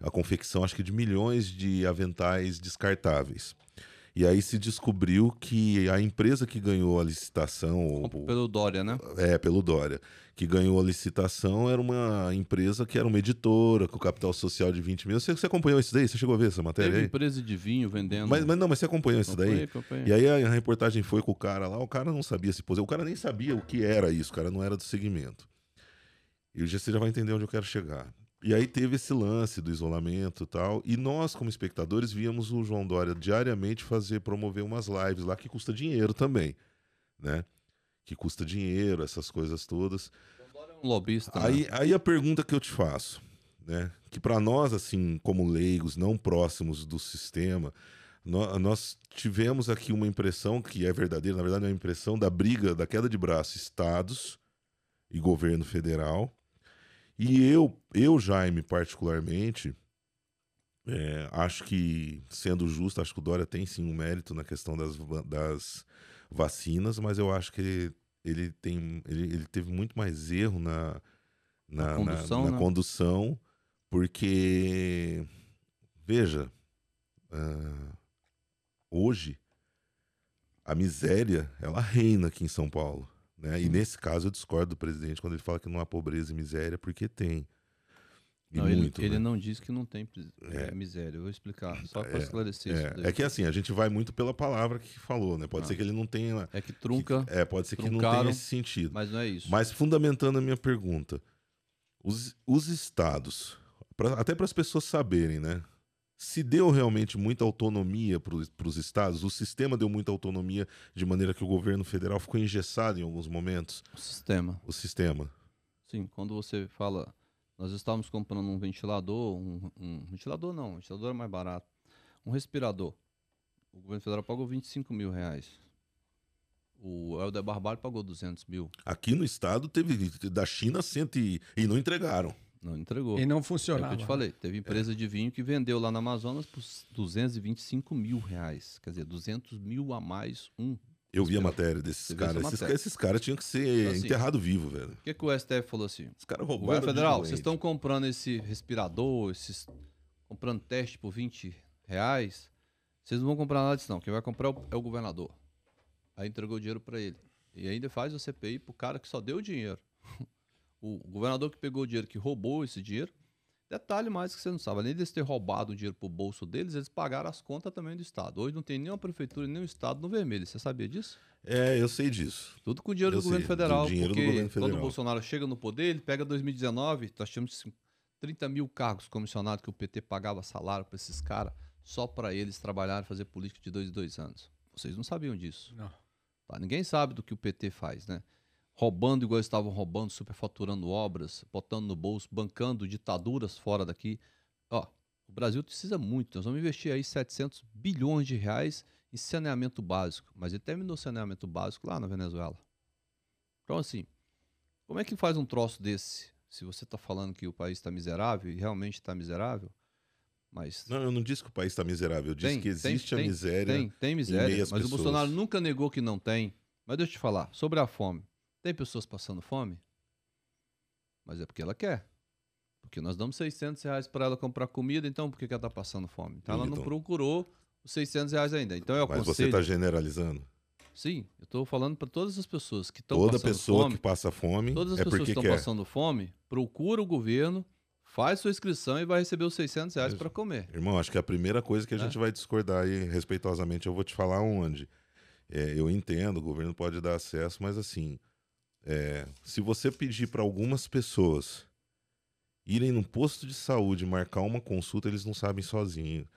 Speaker 1: A confecção, acho que de milhões de aventais descartáveis. E aí se descobriu que a empresa que ganhou a licitação,
Speaker 3: Pelo Dória, né?
Speaker 1: é, pelo Dória, que ganhou a licitação, era uma empresa que era uma editora, com capital social de 20 mil. Você, você acompanhou isso daí? Você chegou a ver essa matéria
Speaker 3: Teve
Speaker 1: aí?
Speaker 3: empresa de vinho vendendo.
Speaker 1: Mas, mas não, mas você acompanhou isso daí?
Speaker 3: Acompanhei, acompanhei.
Speaker 1: E aí a, reportagem foi com o cara lá, o cara não sabia se posicionar, o cara nem sabia o que era isso, o cara não era do segmento. E já, você já vai entender onde eu quero chegar. E aí teve esse lance do isolamento e tal, e nós, como espectadores, víamos o João Dória diariamente fazer, promover umas lives lá que custa dinheiro também, né? Que custa dinheiro, essas coisas todas.
Speaker 3: Um lobista. né?
Speaker 1: Aí, aí a pergunta que eu te faço, né? Que para nós, assim, como leigos, não próximos do sistema, nó- nós tivemos aqui uma impressão que é verdadeira, na verdade é uma impressão da briga, da queda de braço, estados e governo federal. E eu, eu Jaime, particularmente, é, acho que, sendo justo, acho que o Dória tem sim um mérito na questão das, das vacinas, mas eu acho que ele, tem, ele, ele teve muito mais erro na, na,
Speaker 3: Na condução,
Speaker 1: na
Speaker 3: né?
Speaker 1: condução, porque, veja, ah, hoje a miséria ela reina aqui em São Paulo. Né? E
Speaker 3: Sim.
Speaker 1: nesse caso eu discordo do presidente quando ele fala que não há pobreza e miséria, porque tem.
Speaker 3: Não, ele,
Speaker 1: muito,
Speaker 3: ele
Speaker 1: né?
Speaker 3: não diz que não tem
Speaker 1: É.
Speaker 3: é, miséria. Eu vou explicar, só para
Speaker 1: É,
Speaker 3: esclarecer isso.
Speaker 1: É,
Speaker 3: daí.
Speaker 1: é que assim, a gente vai muito pela palavra que falou, né? Pode
Speaker 3: Ah.
Speaker 1: ser que ele não tenha.
Speaker 3: É que trunca,
Speaker 1: que- é, pode ser que não tenha esse sentido.
Speaker 3: mas não é isso.
Speaker 1: Mas fundamentando a minha pergunta, os, os estados, pra- até para as pessoas saberem, né? Se deu realmente muita autonomia para os estados, o sistema deu muita autonomia de maneira que o governo federal ficou engessado em alguns momentos,
Speaker 3: O sistema.
Speaker 1: o sistema.
Speaker 3: Sim, quando você fala, nós estávamos comprando um ventilador, um, um ventilador não, um ventilador é mais barato, um respirador. O governo federal pagou 25 mil reais. O Helder Barbalho pagou 200 mil.
Speaker 1: Aqui no estado teve da China cento e, e não entregaram.
Speaker 3: Não entregou.
Speaker 2: E não
Speaker 3: É o
Speaker 2: funcionava.
Speaker 3: que eu te falei. Teve empresa de vinho que vendeu lá no Amazonas por 225 mil reais. Quer dizer, 200 mil a mais um.
Speaker 1: Eu vi a matéria desses caras. Esses, esses caras tinham que ser
Speaker 3: Então, assim,
Speaker 1: enterrados vivos, velho.
Speaker 3: O que, que o STF falou assim?
Speaker 1: Os caras roubaram.
Speaker 3: governo
Speaker 1: de
Speaker 3: federal, vocês estão comprando esse respirador, esses comprando teste por 20 reais. Vocês não vão comprar nada disso, não. Quem vai comprar é o, é o governador. Aí entregou o dinheiro para ele. E ainda faz o CPI pro cara que só deu o dinheiro. O governador que pegou o dinheiro, que roubou esse dinheiro, detalhe mais que você não sabe, além de eles ter roubado o dinheiro pro bolso deles, eles pagaram as contas também do Estado. Hoje não tem nenhuma prefeitura, nem o Estado no vermelho. Você sabia disso?
Speaker 1: É, eu sei disso.
Speaker 3: Tudo com o dinheiro
Speaker 1: Eu
Speaker 3: do governo
Speaker 1: sei, do
Speaker 3: federal.
Speaker 1: dinheiro do
Speaker 3: porque
Speaker 1: governo
Speaker 3: quando o
Speaker 1: federal.
Speaker 3: Bolsonaro chega no poder, ele pega 2019, nós tínhamos 30 mil cargos comissionados que o PT pagava salário para esses caras, só para eles trabalharem e fazer política de dois em dois anos. Vocês não sabiam disso.
Speaker 2: Não.
Speaker 3: Tá? Ninguém sabe do que o PT faz, né? Roubando igual estavam roubando, superfaturando obras, botando no bolso, bancando ditaduras fora daqui. Ó, o Brasil precisa muito. Nós vamos investir aí 700 bilhões de reais em saneamento básico. Mas ele terminou o saneamento básico lá na Venezuela. Então, assim, como é que faz um troço desse? Se você está falando que o país está miserável, e realmente está miserável, mas
Speaker 1: Não, eu não disse que o país está miserável. Eu disse
Speaker 3: Tem,
Speaker 1: que
Speaker 3: tem,
Speaker 1: existe a
Speaker 3: tem,
Speaker 1: miséria.
Speaker 3: Tem, tem miséria. Mas
Speaker 1: às
Speaker 3: o
Speaker 1: pessoas.
Speaker 3: Bolsonaro nunca negou que não tem. Mas deixa eu te falar, sobre a fome. Tem pessoas passando fome? Mas é porque ela quer. Porque nós damos 600 reais para ela comprar comida, então por que, que ela está passando fome? Então ela não
Speaker 1: Então.
Speaker 3: procurou os 600 reais ainda. Então eu
Speaker 1: Mas você está generalizando.
Speaker 3: Sim, eu estou falando para todas as pessoas que estão
Speaker 1: Toda
Speaker 3: passando
Speaker 1: pessoa
Speaker 3: fome.
Speaker 1: que passa fome
Speaker 3: Todas as
Speaker 1: é
Speaker 3: pessoas que estão passando fome, procura o governo, faz sua inscrição e vai receber os 600 reais para comer.
Speaker 1: Irmão, acho que a primeira coisa que a
Speaker 3: É.
Speaker 1: gente vai discordar aí, respeitosamente, eu vou te falar onde. É, eu entendo, o governo pode dar acesso, mas assim, é, se você pedir para algumas pessoas irem num posto de saúde marcar uma consulta, eles não sabem sozinhos.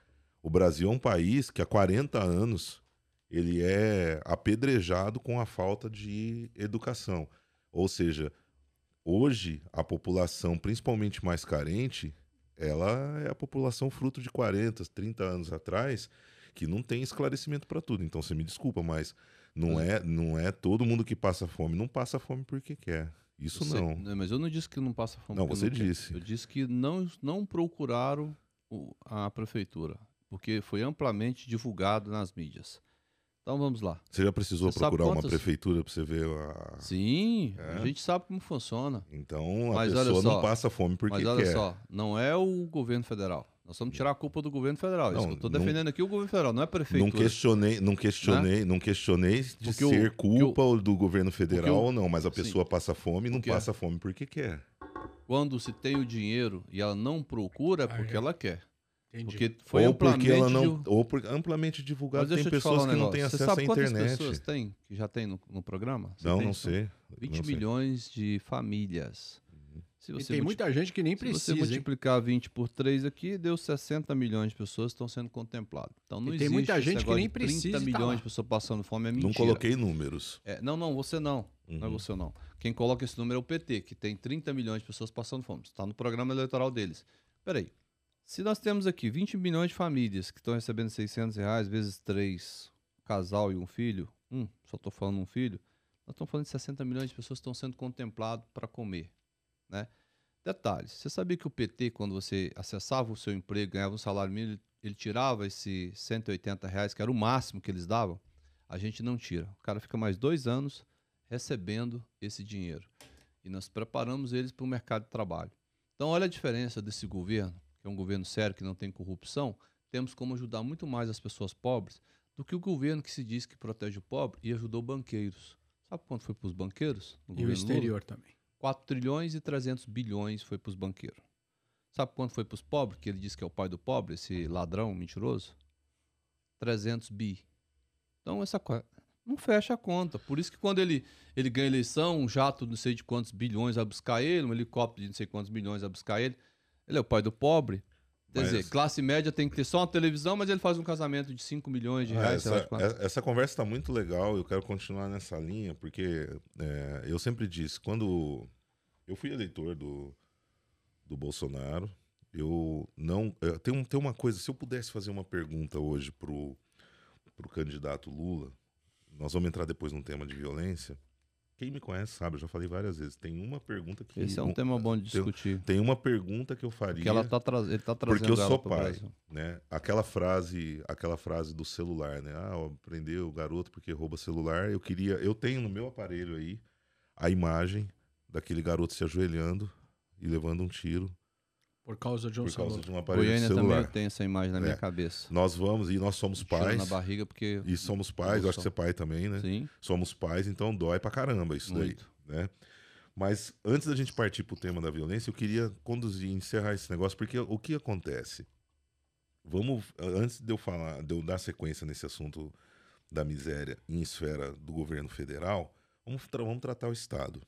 Speaker 1: O Brasil é um país que há 40 anos ele é apedrejado com a falta de educação. Ou seja, hoje a população, principalmente mais carente, ela é a população fruto de 40, 30 anos atrás, que não tem esclarecimento para tudo. Então você me desculpa, mas não é, não é todo mundo que passa fome, não passa fome porque quer. Isso
Speaker 3: Você-
Speaker 1: não.
Speaker 3: Mas eu não disse que não passa fome.
Speaker 1: Não, você
Speaker 3: quer.
Speaker 1: disse.
Speaker 3: Eu disse que não, não procuraram a prefeitura, porque foi amplamente divulgado nas mídias. Então vamos lá.
Speaker 1: Você já precisou
Speaker 3: Você
Speaker 1: procurar uma
Speaker 3: quantas-
Speaker 1: prefeitura para você ver a...
Speaker 3: Sim,
Speaker 1: É?
Speaker 3: a gente sabe como funciona.
Speaker 1: Então a
Speaker 3: Mas
Speaker 1: pessoa
Speaker 3: só,
Speaker 1: não passa fome porque
Speaker 3: Mas olha
Speaker 1: quer.
Speaker 3: só, não é o governo federal. Nós vamos tirar a culpa do governo federal. Isso
Speaker 1: Não,
Speaker 3: que eu estou
Speaker 1: não-
Speaker 3: defendendo aqui é o governo federal, não é a
Speaker 1: Não questionei, não questionei, não questionei de
Speaker 3: Porque
Speaker 1: ser
Speaker 3: o-
Speaker 1: culpa do governo federal ou não, mas a
Speaker 3: Sim.
Speaker 1: pessoa passa fome e não
Speaker 3: Porque-
Speaker 1: passa fome porque quer.
Speaker 3: Quando se tem o dinheiro e ela não procura, é
Speaker 2: Ah,
Speaker 3: porque
Speaker 2: é.
Speaker 3: ela quer.
Speaker 2: Entendi.
Speaker 3: Porque foi
Speaker 1: ou porque
Speaker 3: amplamente
Speaker 1: ela não, ou por, amplamente divulgado
Speaker 3: Mas
Speaker 1: tem pessoas
Speaker 3: um
Speaker 1: que não têm
Speaker 3: Você
Speaker 1: acesso à
Speaker 3: sabe quantas
Speaker 1: internet.
Speaker 3: pessoas tem que já tem no, no programa? Você
Speaker 1: Não,
Speaker 3: tem
Speaker 1: não
Speaker 3: isso?
Speaker 1: sei.
Speaker 3: 20
Speaker 1: não sei.
Speaker 3: milhões de famílias. Se
Speaker 2: E
Speaker 3: você
Speaker 2: tem
Speaker 3: multi-
Speaker 2: muita gente que nem
Speaker 3: se você
Speaker 2: precisa, hein?
Speaker 3: multiplicar 20 por 3 aqui, deu 60 milhões de pessoas que estão sendo contempladas. Então não
Speaker 2: E tem
Speaker 3: existe
Speaker 2: muita
Speaker 3: esse
Speaker 2: gente que nem
Speaker 3: 30
Speaker 2: precisa e tá
Speaker 3: milhões
Speaker 2: lá.
Speaker 3: de pessoas passando fome, é mentira.
Speaker 1: Não coloquei números.
Speaker 3: É, não, não, você não. Não é
Speaker 1: Uhum.
Speaker 3: você não. Quem coloca esse número é o PT, que tem 30 milhões de pessoas passando fome. Está no programa eleitoral deles. Peraí. Se nós temos aqui 20 milhões de famílias que estão recebendo 600 reais vezes 3, casal e um filho, um, só estou falando um filho, nós estamos falando de 60 milhões de pessoas que estão sendo contempladas para comer. Né? Detalhes. Você sabia que o PT, quando você acessava o seu emprego, ganhava um salário mínimo, ele, ele tirava esse 180 reais, que era o máximo que eles davam? A gente não tira. O cara fica mais dois anos recebendo esse dinheiro. E nós preparamos eles para o mercado de trabalho. Então, olha a diferença desse governo, que é um governo sério, que não tem corrupção. Temos como ajudar muito mais as pessoas pobres do que o governo que se diz que protege o pobre e ajudou banqueiros. Sabe quanto foi para os banqueiros? no
Speaker 2: E o
Speaker 3: governo Lula?
Speaker 2: exterior também.
Speaker 3: 4 trilhões e 300 bilhões foi para os banqueiros. Sabe quanto foi para os pobres? Que ele diz que é o pai do pobre, esse ladrão mentiroso? 300 bi. Então essa co- não fecha a conta. Por isso que quando ele, ele ganha eleição, um jato não sei de quantos bilhões a buscar ele, um helicóptero de não sei quantos milhões a buscar ele, ele é o pai do pobre. Quer dizer, classe média tem que ter só uma televisão, mas ele faz um casamento de 5 milhões de
Speaker 1: Ah,
Speaker 3: reais. lá
Speaker 1: essa, é- essa conversa está muito legal. Eu quero continuar nessa linha, porque é, eu sempre disse, quando eu fui eleitor do, do Bolsonaro, eu não. eu- tem, tem uma coisa, se eu pudesse fazer uma pergunta hoje pro, pro candidato Lula, nós vamos entrar depois num tema de violência. Quem me conhece sabe, eu já falei várias vezes. Tem uma pergunta que.
Speaker 3: Esse é um tema bom de
Speaker 1: tem-
Speaker 3: discutir.
Speaker 1: Tem uma pergunta que eu faria.
Speaker 3: Porque ela tá tra- ele está trazendo
Speaker 1: Porque eu sou pai, né? Aquela frase, aquela frase do celular, né? Ah, prendeu o garoto porque rouba celular. Eu queria, eu tenho no meu aparelho aí a imagem daquele garoto se ajoelhando e levando um tiro
Speaker 2: Por causa de um
Speaker 1: por causa
Speaker 2: celular.
Speaker 1: de um aparelho
Speaker 3: Goiânia também
Speaker 1: celular.
Speaker 3: eu tenho essa imagem na minha
Speaker 1: É.
Speaker 3: cabeça.
Speaker 1: Nós vamos e nós somos pais
Speaker 3: na barriga porque
Speaker 1: e somos pais. Eu acho que você é pai também, né?
Speaker 3: sim,
Speaker 1: Somos pais, então dói pra caramba isso
Speaker 3: muito.
Speaker 1: daí, né? Mas antes da gente partir para o tema da violência, eu queria conduzir, encerrar esse negócio, porque o que acontece? Vamos, antes de eu falar, de eu dar sequência nesse assunto da miséria em esfera do governo federal, vamos, tra vamos tratar o Estado.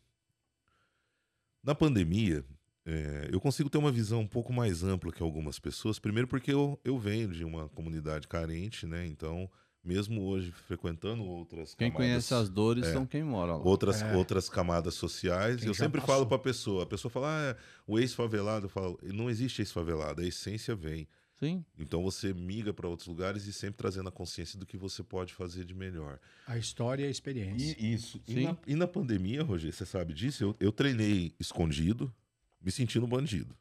Speaker 1: Na pandemia, é, eu consigo ter uma visão um pouco mais ampla que algumas pessoas. Primeiro, porque eu, eu venho de uma comunidade carente, né? Então, mesmo hoje frequentando outras
Speaker 3: quem
Speaker 1: camadas,
Speaker 3: conhece as dores
Speaker 1: é,
Speaker 3: são quem mora lá.
Speaker 1: Outras,
Speaker 2: É.
Speaker 1: outras camadas sociais.
Speaker 2: Quem
Speaker 1: eu sempre
Speaker 2: passou.
Speaker 1: falo para a pessoa. A pessoa fala, ah, o ex-favelado. Eu falo, não existe ex-favelado, a essência vem.
Speaker 3: Sim.
Speaker 1: Então você migra para outros lugares e sempre trazendo a consciência do que você pode fazer de melhor.
Speaker 2: A história e a experiência.
Speaker 1: E isso. E na, e na pandemia, Roger, você sabe disso? Eu, eu treinei escondido, me sentindo bandido.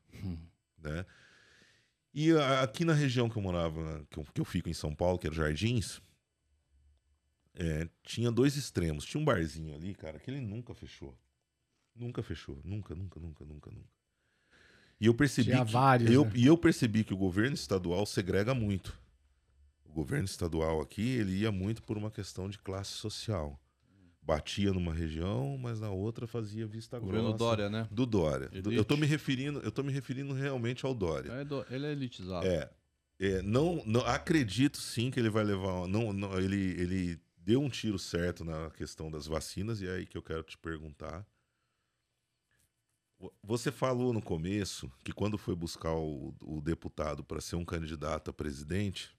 Speaker 1: Né? E aqui na região que eu morava, que eu, que eu fico em São Paulo, que era Jardins, é, tinha dois extremos. Tinha um barzinho ali, cara, que ele nunca fechou. Nunca fechou. Nunca, nunca, nunca, nunca, nunca. E eu percebi
Speaker 2: Tinha
Speaker 1: que,
Speaker 2: vários,
Speaker 1: eu,
Speaker 2: né?
Speaker 1: E eu percebi que o governo estadual segrega muito. O governo estadual aqui, ele ia muito por uma questão de classe social. Batia numa região, mas na outra fazia vista
Speaker 3: Governo
Speaker 1: grossa.
Speaker 3: Dória, né?
Speaker 1: Do Dória. Do- Eu tô
Speaker 3: Elite.
Speaker 1: me referindo, eu tô me referindo realmente ao Dória.
Speaker 3: É do- Ele é elitizado.
Speaker 1: É. é, não, não acredito sim que ele vai levar. Não, não, ele, ele deu um tiro certo na questão das vacinas, e é aí que eu quero te perguntar. Vo- Você falou no começo que quando foi buscar o, o deputado para ser um candidato a presidente,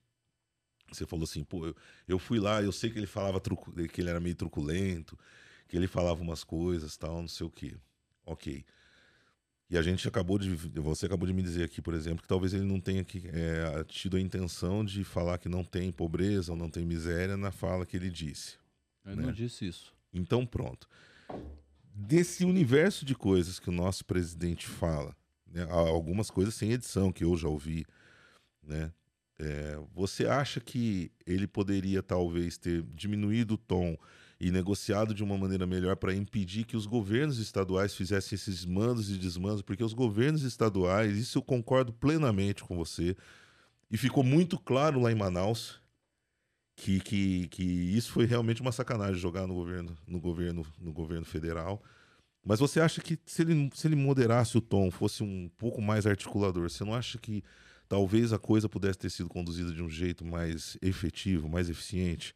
Speaker 1: você falou assim, pô, eu, eu fui lá, eu sei que ele falava trucu- que ele era meio truculento, que ele falava umas coisas, tal, não sei o quê. Ok. E a gente acabou de. Você acabou de me dizer aqui, por exemplo, que talvez ele não tenha que, é, tido a intenção de falar que não tem pobreza ou não tem miséria na fala que ele disse.
Speaker 3: Ele
Speaker 1: né?
Speaker 3: não disse isso.
Speaker 1: Então, pronto. Desse universo de coisas que o nosso presidente fala, né, algumas coisas sem edição que eu já ouvi, né? É, você acha que ele poderia talvez ter diminuído o tom e negociado de uma maneira melhor para impedir que os governos estaduais fizessem esses mandos e desmandos? Porque os governos estaduais, isso eu concordo plenamente com você, e ficou muito claro lá em Manaus que, que, que isso foi realmente uma sacanagem jogar no governo, no governo, no governo federal. Mas você acha que se ele, se ele moderasse o tom, fosse um pouco mais articulador, você não acha que talvez a coisa pudesse ter sido conduzida de um jeito mais efetivo, mais eficiente?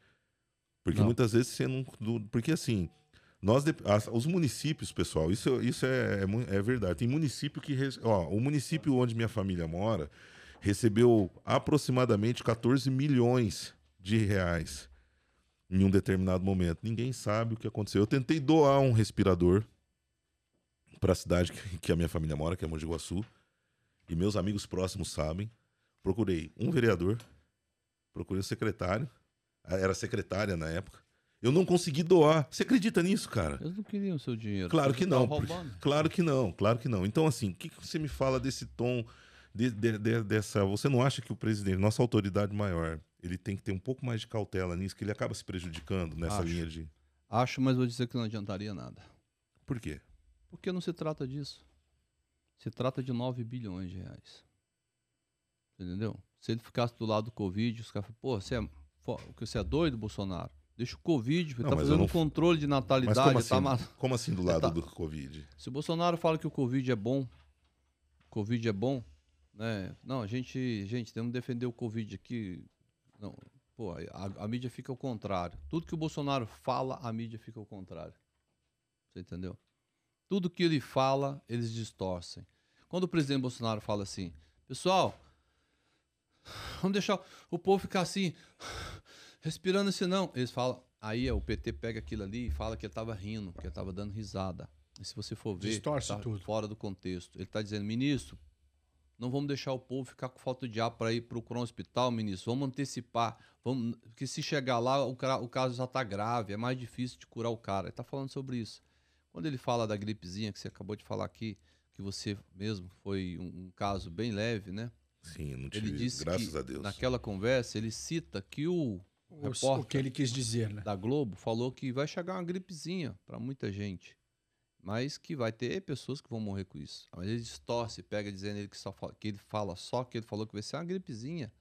Speaker 1: Porque
Speaker 3: Não.
Speaker 1: muitas vezes você não. Porque assim, nós as- os municípios, pessoal, isso, isso é, é, é verdade. Tem município que. Ó, o município onde minha família mora recebeu aproximadamente 14 milhões de reais em um determinado momento. Ninguém sabe o que aconteceu. Eu tentei doar um respirador para a cidade que, que a minha família mora, que é Mogi Guaçu, e meus amigos próximos sabem. Procurei um vereador, procurei um secretário, era secretária na época. Eu não consegui doar. Você acredita nisso, cara?
Speaker 3: Eles não queriam o seu dinheiro.
Speaker 1: Claro que não. porque-. Claro que não, claro que não. Então, assim, o que, que você me fala desse tom, de- de- de- dessa. Você não acha que o presidente, nossa autoridade maior, ele tem que ter um pouco mais de cautela nisso, que ele acaba se prejudicando nessa
Speaker 3: Acho.
Speaker 1: linha de.
Speaker 3: Acho, mas vou dizer que não adiantaria nada.
Speaker 1: Por quê?
Speaker 3: Porque não se trata disso. Se trata de 9 bilhões de reais. Entendeu? Se ele ficasse do lado do Covid, os caras falam, pô, você é, você é doido, Bolsonaro? Deixa o Covid, ele
Speaker 1: Não,
Speaker 3: tá fazendo
Speaker 1: não
Speaker 3: um controle de natalidade.
Speaker 1: como
Speaker 3: tá
Speaker 1: assim,
Speaker 3: ma-
Speaker 1: como assim do lado
Speaker 3: tá-
Speaker 1: do Covid?
Speaker 3: Se o Bolsonaro fala que o Covid é bom, Covid é bom, né? Não, a gente, gente, temos que defender o Covid aqui. Não, pô, a, a mídia fica ao contrário. Tudo que o Bolsonaro fala, a mídia fica ao contrário. Você entendeu? Tudo que ele fala, eles distorcem. Quando o presidente Bolsonaro fala assim, pessoal, vamos deixar o povo ficar assim, respirando assim não. Eles falam, aí é, o PT pega aquilo ali e fala que ele estava rindo, que ele estava dando risada. E se você for ver,
Speaker 2: Distorce
Speaker 3: tá
Speaker 2: tudo.
Speaker 3: fora do contexto. Ele está dizendo, ministro, não vamos deixar o povo ficar com falta de ar para ir procurar um hospital, ministro. Vamos antecipar. Vamos, porque se chegar lá, o, cara- o caso já está grave, é mais difícil de curar o cara. Ele está falando sobre isso. Quando ele fala da gripezinha, que você acabou de falar aqui, que você mesmo foi um, um caso bem leve, né?
Speaker 1: Sim, não
Speaker 3: Ele
Speaker 1: tive,
Speaker 3: disse
Speaker 1: graças
Speaker 3: que
Speaker 1: a Deus.
Speaker 3: naquela conversa ele cita que o
Speaker 2: O,
Speaker 3: repórter
Speaker 2: o que ele quis dizer, né?
Speaker 3: da Globo falou que vai chegar uma gripezinha para muita gente, mas que vai ter pessoas que vão morrer com isso. Mas ele distorce, pega dizendo ele que, só fala, que ele fala só que ele falou que vai ser uma gripezinha,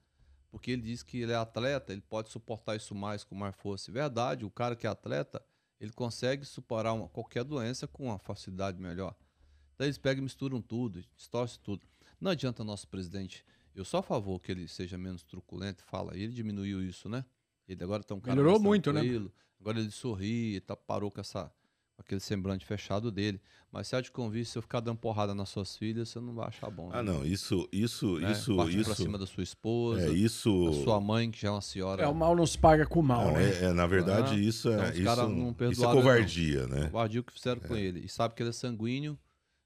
Speaker 3: porque ele diz que ele é atleta, ele pode suportar isso mais com mais força. Verdade, o cara que é atleta, ele consegue superar uma, qualquer doença com uma facilidade melhor. Então eles pegam e misturam tudo, distorcem tudo. Não adianta nosso presidente, eu sou a favor que ele seja menos truculento, fala, ele diminuiu isso, né? Ele agora tá um cara
Speaker 2: Melhorou
Speaker 3: mais
Speaker 2: muito, né?
Speaker 3: tranquilo, Agora ele sorri, tá, parou com essa aquele semblante fechado dele. Mas se há de convite, se eu ficar dando porrada nas suas filhas, você não vai achar bom.
Speaker 1: Ah,
Speaker 3: né?
Speaker 1: não, isso, isso,
Speaker 3: Né?
Speaker 1: isso,
Speaker 3: Partir pra
Speaker 1: isso.
Speaker 3: cima da sua esposa,
Speaker 1: É isso.
Speaker 3: da sua mãe, que já é uma senhora.
Speaker 2: É, o mal não se paga com o mal,
Speaker 1: Não,
Speaker 2: né?
Speaker 1: é, é, na verdade,
Speaker 3: Ah,
Speaker 1: isso
Speaker 3: então
Speaker 1: é,
Speaker 3: os
Speaker 1: isso,
Speaker 3: caras não
Speaker 1: isso é
Speaker 3: ele,
Speaker 1: covardia, né?
Speaker 3: covardia o que fizeram com ele. E sabe que ele é sanguíneo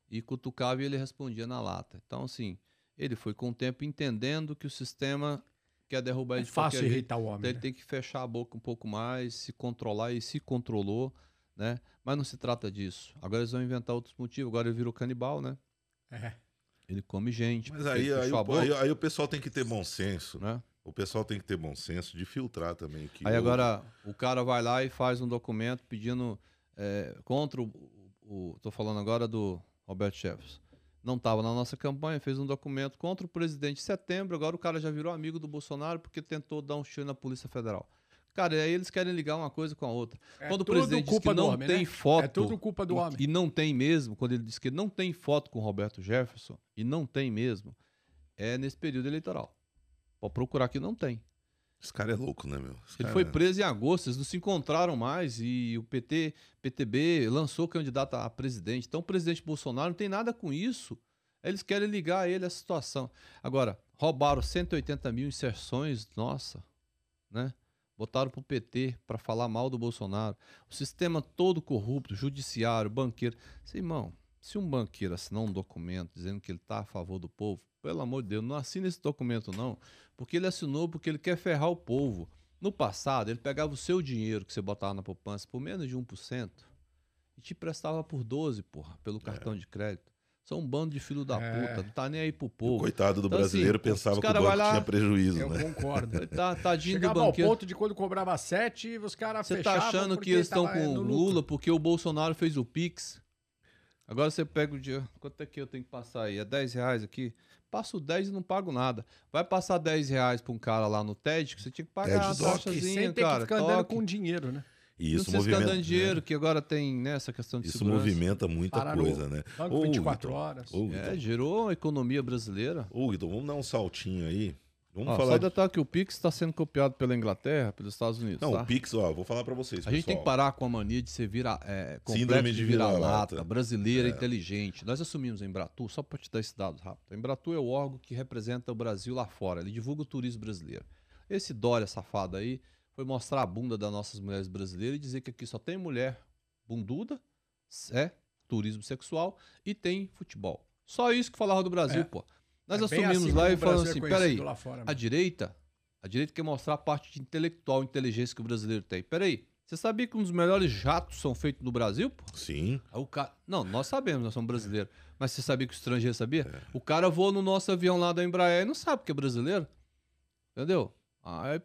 Speaker 3: e cutucava e ele respondia na lata. Então, assim, ele foi com o tempo entendendo que o sistema quer derrubar ele
Speaker 2: É
Speaker 3: de
Speaker 2: fácil
Speaker 3: jeito.
Speaker 2: irritar o
Speaker 3: Então
Speaker 2: homem.
Speaker 3: ele
Speaker 2: né?
Speaker 3: tem que fechar a boca um pouco mais, se controlar e se controlou, né? Mas não se trata disso. Agora eles vão inventar outros motivos. Agora ele virou canibal, né?
Speaker 2: É.
Speaker 3: Ele come gente.
Speaker 1: Mas aí, aí, o- aí- aí o pessoal tem que ter bom senso.
Speaker 3: né?
Speaker 1: O pessoal tem que ter bom senso de filtrar também. Que
Speaker 3: Aí
Speaker 1: eu-
Speaker 3: agora o cara vai lá e faz um documento pedindo é, contra o, o. Tô falando agora do Roberto Jefferson. Não estava na nossa campanha, fez um documento contra o presidente em setembro. Agora o cara já virou amigo do Bolsonaro porque tentou dar um tiro na Polícia Federal. Cara, e aí eles querem ligar uma coisa com a outra.
Speaker 2: É
Speaker 3: quando o presidente diz que não
Speaker 2: homem,
Speaker 3: tem
Speaker 2: né?
Speaker 3: foto.
Speaker 2: É tudo culpa do
Speaker 3: e-
Speaker 2: homem.
Speaker 3: E não tem mesmo, quando ele diz que não tem foto com o Roberto Jefferson, e não tem mesmo, é nesse período eleitoral. Pode procurar que não tem.
Speaker 1: Esse cara é louco, né, meu? Esse
Speaker 3: Ele foi preso em agosto, eles não se encontraram mais e o PT, PTB lançou candidato a presidente. Então o presidente Bolsonaro não tem nada com isso. Eles querem ligar a ele a situação. Agora, roubaram 180 mil inserções, nossa, né? Botaram pro PT para falar mal do Bolsonaro. O sistema todo corrupto, judiciário, banqueiro. Esse irmão, se um banqueiro assinar um documento dizendo que ele está a favor do povo, pelo amor de Deus, não assine esse documento não, porque ele assinou porque ele quer ferrar o povo. No passado, ele pegava o seu dinheiro que você botava na poupança por menos de 1% e te prestava por 12, porra, pelo cartão de crédito. São um bando de filho da
Speaker 2: É.
Speaker 3: puta, não tá nem aí pro
Speaker 1: O
Speaker 3: povo.
Speaker 1: coitado do
Speaker 3: Então,
Speaker 1: brasileiro
Speaker 3: assim,
Speaker 1: pensava que o
Speaker 3: cara
Speaker 1: banco
Speaker 3: lá-
Speaker 1: tinha prejuízo,
Speaker 2: Eu
Speaker 1: né?
Speaker 2: concordo.
Speaker 3: Ele Tá, tadinho do
Speaker 2: Chegava ao
Speaker 3: banqueiro.
Speaker 2: ponto de quando cobrava sete, os caras
Speaker 3: Você tá achando que eles estão com
Speaker 2: no
Speaker 3: o. Lula porque o Bolsonaro fez o Pix? Agora você pega o dia. Quanto é que eu tenho que passar aí? É 10 reais aqui? Passo 10 e não pago nada. Vai passar 10 reais pra um cara lá no TED que você tinha que pagar
Speaker 1: TED Doc.
Speaker 2: Que
Speaker 3: taxazinha,
Speaker 2: sem ter
Speaker 3: cara.
Speaker 2: que ficar andando com dinheiro, né?
Speaker 1: E
Speaker 3: não
Speaker 1: isso
Speaker 3: precisa ficar
Speaker 1: movimenta,
Speaker 3: dando dinheiro, que agora tem né, essa questão de
Speaker 1: isso
Speaker 3: segurança.
Speaker 1: movimenta muita
Speaker 2: Parar no
Speaker 1: coisa, né?
Speaker 2: Banco
Speaker 1: Ô,
Speaker 2: 24
Speaker 1: Guiton,
Speaker 2: horas.
Speaker 1: Ô,
Speaker 3: É, gerou a economia brasileira.
Speaker 1: ô, Guiton, vamos dar um saltinho aí. Vamos
Speaker 3: Ó,
Speaker 1: falar
Speaker 3: só
Speaker 1: de...
Speaker 3: detalhe que o Pix está sendo copiado pela Inglaterra, pelos Estados Unidos.
Speaker 1: Não,
Speaker 3: tá?
Speaker 1: o Pix, ó, vou falar pra vocês,
Speaker 3: A gente tem que
Speaker 1: pessoal.
Speaker 3: parar com a mania de ser vira, é,
Speaker 1: Síndrome
Speaker 3: de
Speaker 1: de
Speaker 3: vira-lata,
Speaker 1: vira-lata.
Speaker 3: brasileira, inteligente. Nós assumimos a Embratur, só para te dar esse dado rápido. A Embratur é o órgão que representa o Brasil lá fora, ele divulga o turismo brasileiro. Esse Dória safado aí foi mostrar a bunda das nossas mulheres brasileiras e dizer que aqui só tem mulher bunduda, é turismo sexual e tem futebol. Só isso que falava do Brasil,
Speaker 2: É.
Speaker 3: pô. Nós
Speaker 2: É
Speaker 3: assumimos
Speaker 2: assim
Speaker 3: lá e falamos
Speaker 2: é
Speaker 3: assim, peraí,
Speaker 2: fora,
Speaker 3: a
Speaker 2: né?
Speaker 3: direita, a direita quer mostrar a parte de intelectual, inteligência que o brasileiro tem. Peraí, você sabia que um dos melhores jatos são feitos no Brasil, pô?
Speaker 1: Sim,
Speaker 3: o ca... Não, nós sabemos, nós somos brasileiros. Mas você sabia que o estrangeiro sabia?
Speaker 1: É.
Speaker 3: O cara voa no nosso avião lá da Embraer e não sabe que é brasileiro. Entendeu?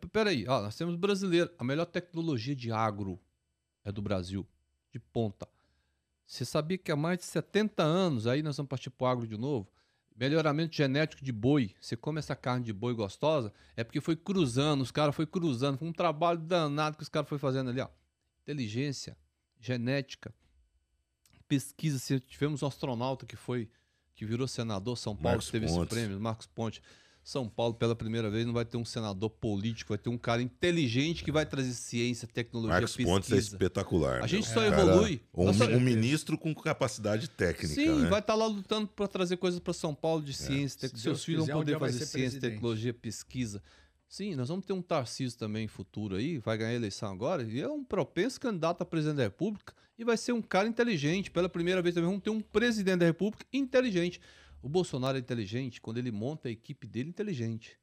Speaker 3: P- peraí, ó, nós temos brasileiro. A melhor tecnologia de agro é do Brasil, de ponta. Você sabia que há mais de 70 anos, aí nós vamos partir pro agro de novo, melhoramento genético de boi. Você come essa carne de boi gostosa, é porque foi cruzando, os caras foi cruzando, foi um trabalho danado que os caras foi fazendo ali, ó. Inteligência, genética, pesquisa. Se tivemos um astronauta que foi, que virou senador, São Paulo,
Speaker 1: Marcos
Speaker 3: que teve
Speaker 1: Pontes.
Speaker 3: esse prêmio, Marcos Ponte. São Paulo, pela primeira vez, não vai ter um senador político, vai ter um cara inteligente que vai trazer ciência, tecnologia,
Speaker 1: Marcos
Speaker 3: pesquisa.
Speaker 1: Pontes é espetacular.
Speaker 3: A gente só
Speaker 1: Cara,
Speaker 3: evolui.
Speaker 1: Um,
Speaker 3: só-
Speaker 1: um ministro com capacidade técnica,
Speaker 3: Sim,
Speaker 1: né?
Speaker 3: vai estar lá lutando para trazer coisas para São Paulo de ciência. tec-
Speaker 2: Se
Speaker 3: Seus filhos vão poder fazer ciência,
Speaker 2: presidente.
Speaker 3: tecnologia, pesquisa. Sim, nós vamos ter um Tarcísio também em futuro aí, vai ganhar a eleição agora, e é um propenso candidato a presidente da República, e vai ser um cara inteligente. Pela primeira vez também vamos ter um presidente da República inteligente. O Bolsonaro é inteligente quando ele monta a equipe dele inteligente,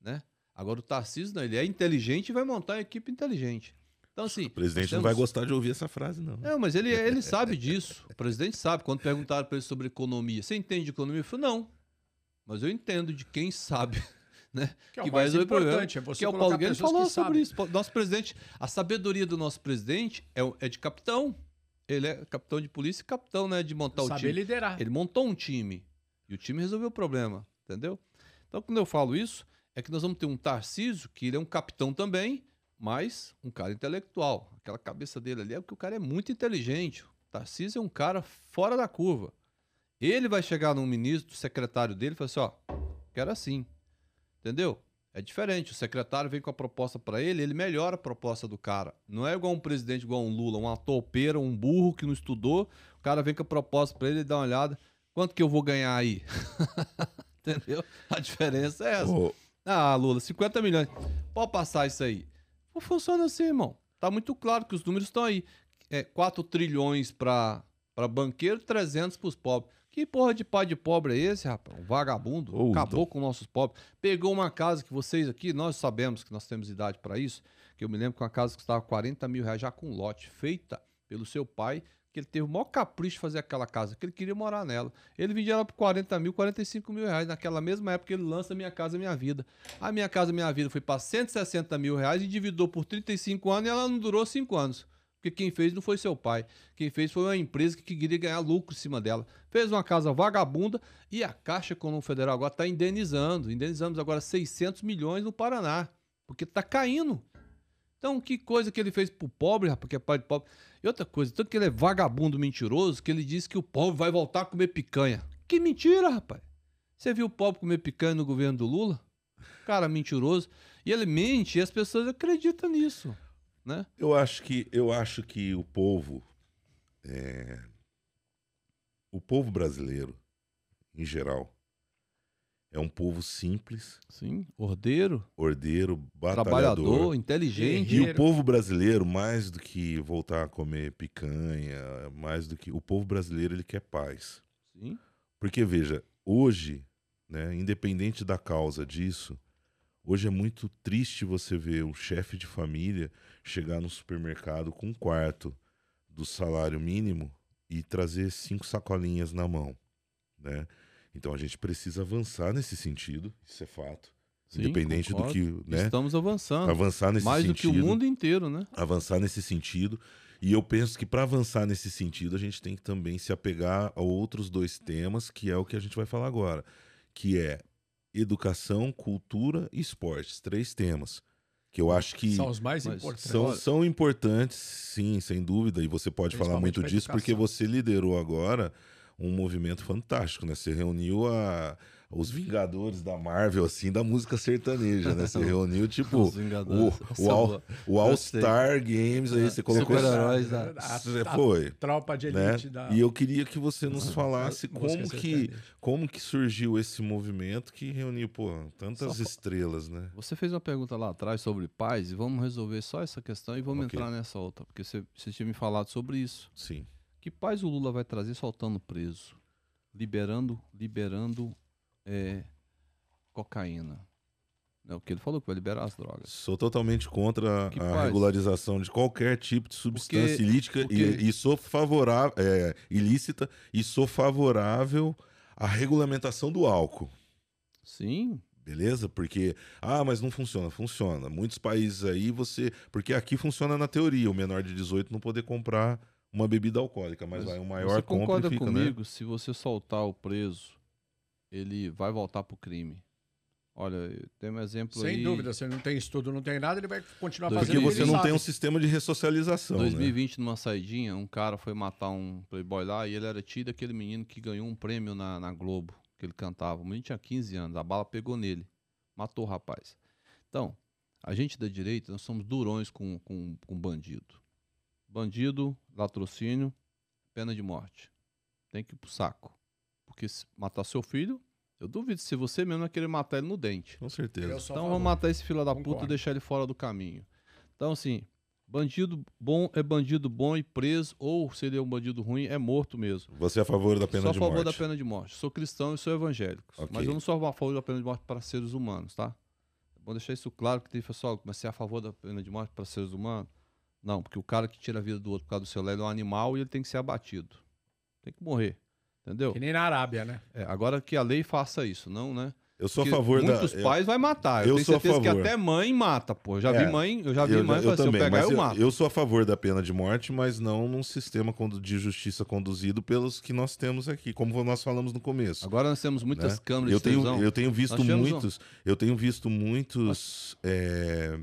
Speaker 3: né? Agora o Tarcísio não, ele é inteligente e vai montar a equipe inteligente. Então assim,
Speaker 1: O presidente
Speaker 3: nós
Speaker 1: não vai
Speaker 3: temos-
Speaker 1: gostar de ouvir essa frase, não.
Speaker 3: não, mas ele, ele sabe disso. O presidente sabe. Quando perguntaram para ele sobre economia, você entende de economia? Ele falou, não. Mas eu entendo de quem sabe, né?
Speaker 2: Que é o
Speaker 3: vai
Speaker 2: mais
Speaker 3: resolver o problema.
Speaker 2: é você
Speaker 3: que é o Paulo Guedes
Speaker 2: pessoas
Speaker 3: falou
Speaker 2: que
Speaker 3: sobre
Speaker 2: sabem.
Speaker 3: isso. Nosso presidente, a sabedoria do nosso presidente é, é de capitão. Ele é capitão de polícia e capitão, né? De montar o
Speaker 2: Saber
Speaker 3: time.
Speaker 2: liderar.
Speaker 3: Ele montou um time. E o time resolveu o problema, entendeu? Então, quando eu falo isso, é que nós vamos ter um Tarcísio, que ele é um capitão também, mas um cara intelectual. Aquela cabeça dele ali é porque o cara é muito inteligente. O Tarcísio é um cara fora da curva. Ele vai chegar num ministro, secretário dele, e falar assim: ó, quero assim. Entendeu? É diferente. O secretário vem com a proposta para ele, ele melhora a proposta do cara. Não é igual um presidente, igual um Lula, uma topeira, um burro que não estudou. O cara vem com a proposta para ele e dá uma olhada. Quanto que eu vou ganhar aí? Entendeu? A diferença é essa.
Speaker 1: Ô,
Speaker 3: Ah, Lula, 50 milhões. Pode passar isso aí. Não funciona assim, irmão. Tá muito claro que os números estão aí. É 4 trilhões para banqueiro, 300 para os pobres. Que porra de pai de pobre é esse, rapaz? Um vagabundo.
Speaker 1: Ô,
Speaker 3: Acabou
Speaker 1: então.
Speaker 3: com nossos pobres. Pegou uma casa que vocês aqui, nós sabemos que nós temos idade para isso, que eu me lembro que uma casa que custava 40 mil reais já com lote, feita pelo seu pai, que ele teve o maior capricho de fazer aquela casa, que ele queria morar nela. Ele vendia ela por 40 mil, 45 mil reais. Naquela mesma época ele lança Minha Casa Minha Vida. A Minha Casa Minha Vida foi para 160 mil reais endividou por 35 anos e ela não durou 5 anos. Porque quem fez não foi seu pai. Quem fez foi uma empresa que queria ganhar lucro em cima dela. Fez uma casa vagabunda e a Caixa Econômica Federal agora está indenizando. Indenizamos agora 600 milhões no Paraná. Porque está caindo. Então, que coisa que ele fez pro pobre, rapaz, que é pai de pobre. E outra coisa, tanto que ele é vagabundo mentiroso, que ele disse que o pobre vai voltar a comer picanha. Que mentira, rapaz. Você viu o pobre comer picanha no governo do Lula? Cara mentiroso. E ele mente e as pessoas acreditam nisso, né?
Speaker 1: Eu acho que eu acho que o povo, é, o povo brasileiro, em geral, é um povo simples,
Speaker 3: Sim, ordeiro,
Speaker 1: ordeiro, batalhador.
Speaker 3: trabalhador, inteligente.
Speaker 1: E o povo brasileiro, mais do que voltar a comer picanha, mais do que o povo brasileiro, ele quer paz.
Speaker 3: Sim.
Speaker 1: Porque veja, hoje, né, independente da causa disso, hoje é muito triste você ver um chefe de família chegar no supermercado com um quarto do salário mínimo e trazer cinco sacolinhas na mão, né? Então a gente precisa avançar nesse sentido, isso é fato.
Speaker 3: Sim,
Speaker 1: independente
Speaker 3: concordo.
Speaker 1: do que, né?
Speaker 3: Estamos avançando.
Speaker 1: Avançar nesse
Speaker 3: Mais do que
Speaker 1: sentido
Speaker 3: o mundo inteiro, né?
Speaker 1: avançar nesse sentido. E eu penso que para avançar nesse sentido, a gente tem que também se apegar a outros dois temas, que é o que a gente vai falar agora, que é educação, cultura e esportes. Três temas que eu acho que
Speaker 2: São os mais importantes.
Speaker 1: são, são importantes, sim, sem dúvida. E você pode falar muito disso porque você liderou agora um movimento fantástico, né? Você reuniu a, os Vingadores da Marvel, assim, da música sertaneja, né? Você reuniu, tipo, o, o, All, o All Star Games aí, você colocou...
Speaker 3: Super-heróis da-
Speaker 2: A-
Speaker 1: Você
Speaker 2: a
Speaker 1: foi,
Speaker 2: tropa de
Speaker 1: né?
Speaker 2: elite da.
Speaker 1: E eu queria que você nos falasse
Speaker 2: música
Speaker 1: como que, como que surgiu esse movimento que reuniu, pô, tantas
Speaker 3: Só
Speaker 1: estrelas, né?
Speaker 3: Você fez uma pergunta lá atrás sobre paz e vamos resolver só essa questão e vamos
Speaker 1: Ok.
Speaker 3: entrar nessa outra, porque você, você tinha me falado sobre isso.
Speaker 1: Sim.
Speaker 3: Que paz o Lula vai trazer soltando preso, liberando, liberando é, cocaína? É o que ele falou que vai liberar as drogas.
Speaker 1: Sou totalmente contra
Speaker 3: Que
Speaker 1: a regularização de qualquer tipo de substância
Speaker 3: Porque-
Speaker 1: ilítica
Speaker 3: porque-
Speaker 1: e, e sou favorável, é, ilícita e sou favorável à regulamentação do álcool.
Speaker 3: Sim,
Speaker 1: Beleza? Porque, ah, mas não funciona. Funciona. Muitos países aí você. Porque aqui funciona na teoria, o menor de 18 não poder comprar uma bebida alcoólica, mas, vai, o maior
Speaker 3: você
Speaker 1: compra
Speaker 3: concorda
Speaker 1: e fica, né?
Speaker 3: comigo? Se você soltar o preso, ele vai voltar pro crime. Olha, tem um exemplo
Speaker 2: Sem
Speaker 3: aí.
Speaker 2: dúvida, você não tem estudo, não tem nada, ele vai continuar
Speaker 3: Dois-
Speaker 2: fazendo
Speaker 1: Porque você
Speaker 2: ele
Speaker 1: não tem um
Speaker 2: sabe.
Speaker 1: sistema de ressocialização, né?
Speaker 3: 2020, numa saidinha, um cara foi matar um playboy lá e ele era tido aquele menino que ganhou um prêmio na, na Globo, que ele cantava. O menino tinha 15 anos, a bala pegou nele, matou o rapaz. Então, a gente da direita, nós somos durões com, com, com bandido. Bandido, latrocínio, pena de morte. Tem que ir pro saco. Porque se matar seu filho, eu duvido se você mesmo vai querer matar ele no dente.
Speaker 1: Com certeza.
Speaker 2: Eu sou a
Speaker 3: Então vamos matar esse filho da puta
Speaker 2: Concordo.
Speaker 3: e deixar ele fora do caminho. Então, assim, bandido bom é bandido bom e preso, ou se ele é um bandido ruim, é morto mesmo.
Speaker 1: Você é a favor da pena
Speaker 3: sou a
Speaker 1: de
Speaker 3: favor
Speaker 1: morte?
Speaker 3: da pena de morte. Sou cristão e sou evangélico.
Speaker 1: Ok.
Speaker 3: Mas eu não sou a favor da pena de morte para seres humanos, tá? É bom deixar isso claro, que tem pessoal, mas você é a favor da pena de morte para seres humanos? Não, porque o cara que tira a vida do outro por causa do celular ele é um animal e ele tem que ser abatido. Tem que morrer. Entendeu?
Speaker 2: Que nem na Arábia, né?
Speaker 3: É, agora que a lei faça isso, não, né?
Speaker 1: Eu sou a
Speaker 3: Porque
Speaker 1: favor da.
Speaker 3: muitos
Speaker 1: eu-
Speaker 3: pais vai matar. Eu,
Speaker 1: eu
Speaker 3: tenho
Speaker 1: sou a
Speaker 3: certeza que
Speaker 1: favor.
Speaker 3: até mãe mata, pô. Eu já
Speaker 1: É,
Speaker 3: vi mãe, eu já vi
Speaker 1: eu,
Speaker 3: mãe
Speaker 1: eu
Speaker 3: assim, eu
Speaker 1: também,
Speaker 3: pegar
Speaker 1: mas
Speaker 3: eu,
Speaker 1: eu,
Speaker 3: mato.
Speaker 1: eu sou a favor da pena de morte, mas não num sistema de justiça conduzido pelos que nós temos aqui, como nós falamos no começo.
Speaker 3: Agora nós temos muitas
Speaker 1: né?
Speaker 3: câmeras
Speaker 1: eu
Speaker 3: de
Speaker 1: tenho,
Speaker 3: televisão.
Speaker 1: eu tenho visto
Speaker 3: tivemos um-
Speaker 1: muitos, eu tenho visto muitos é,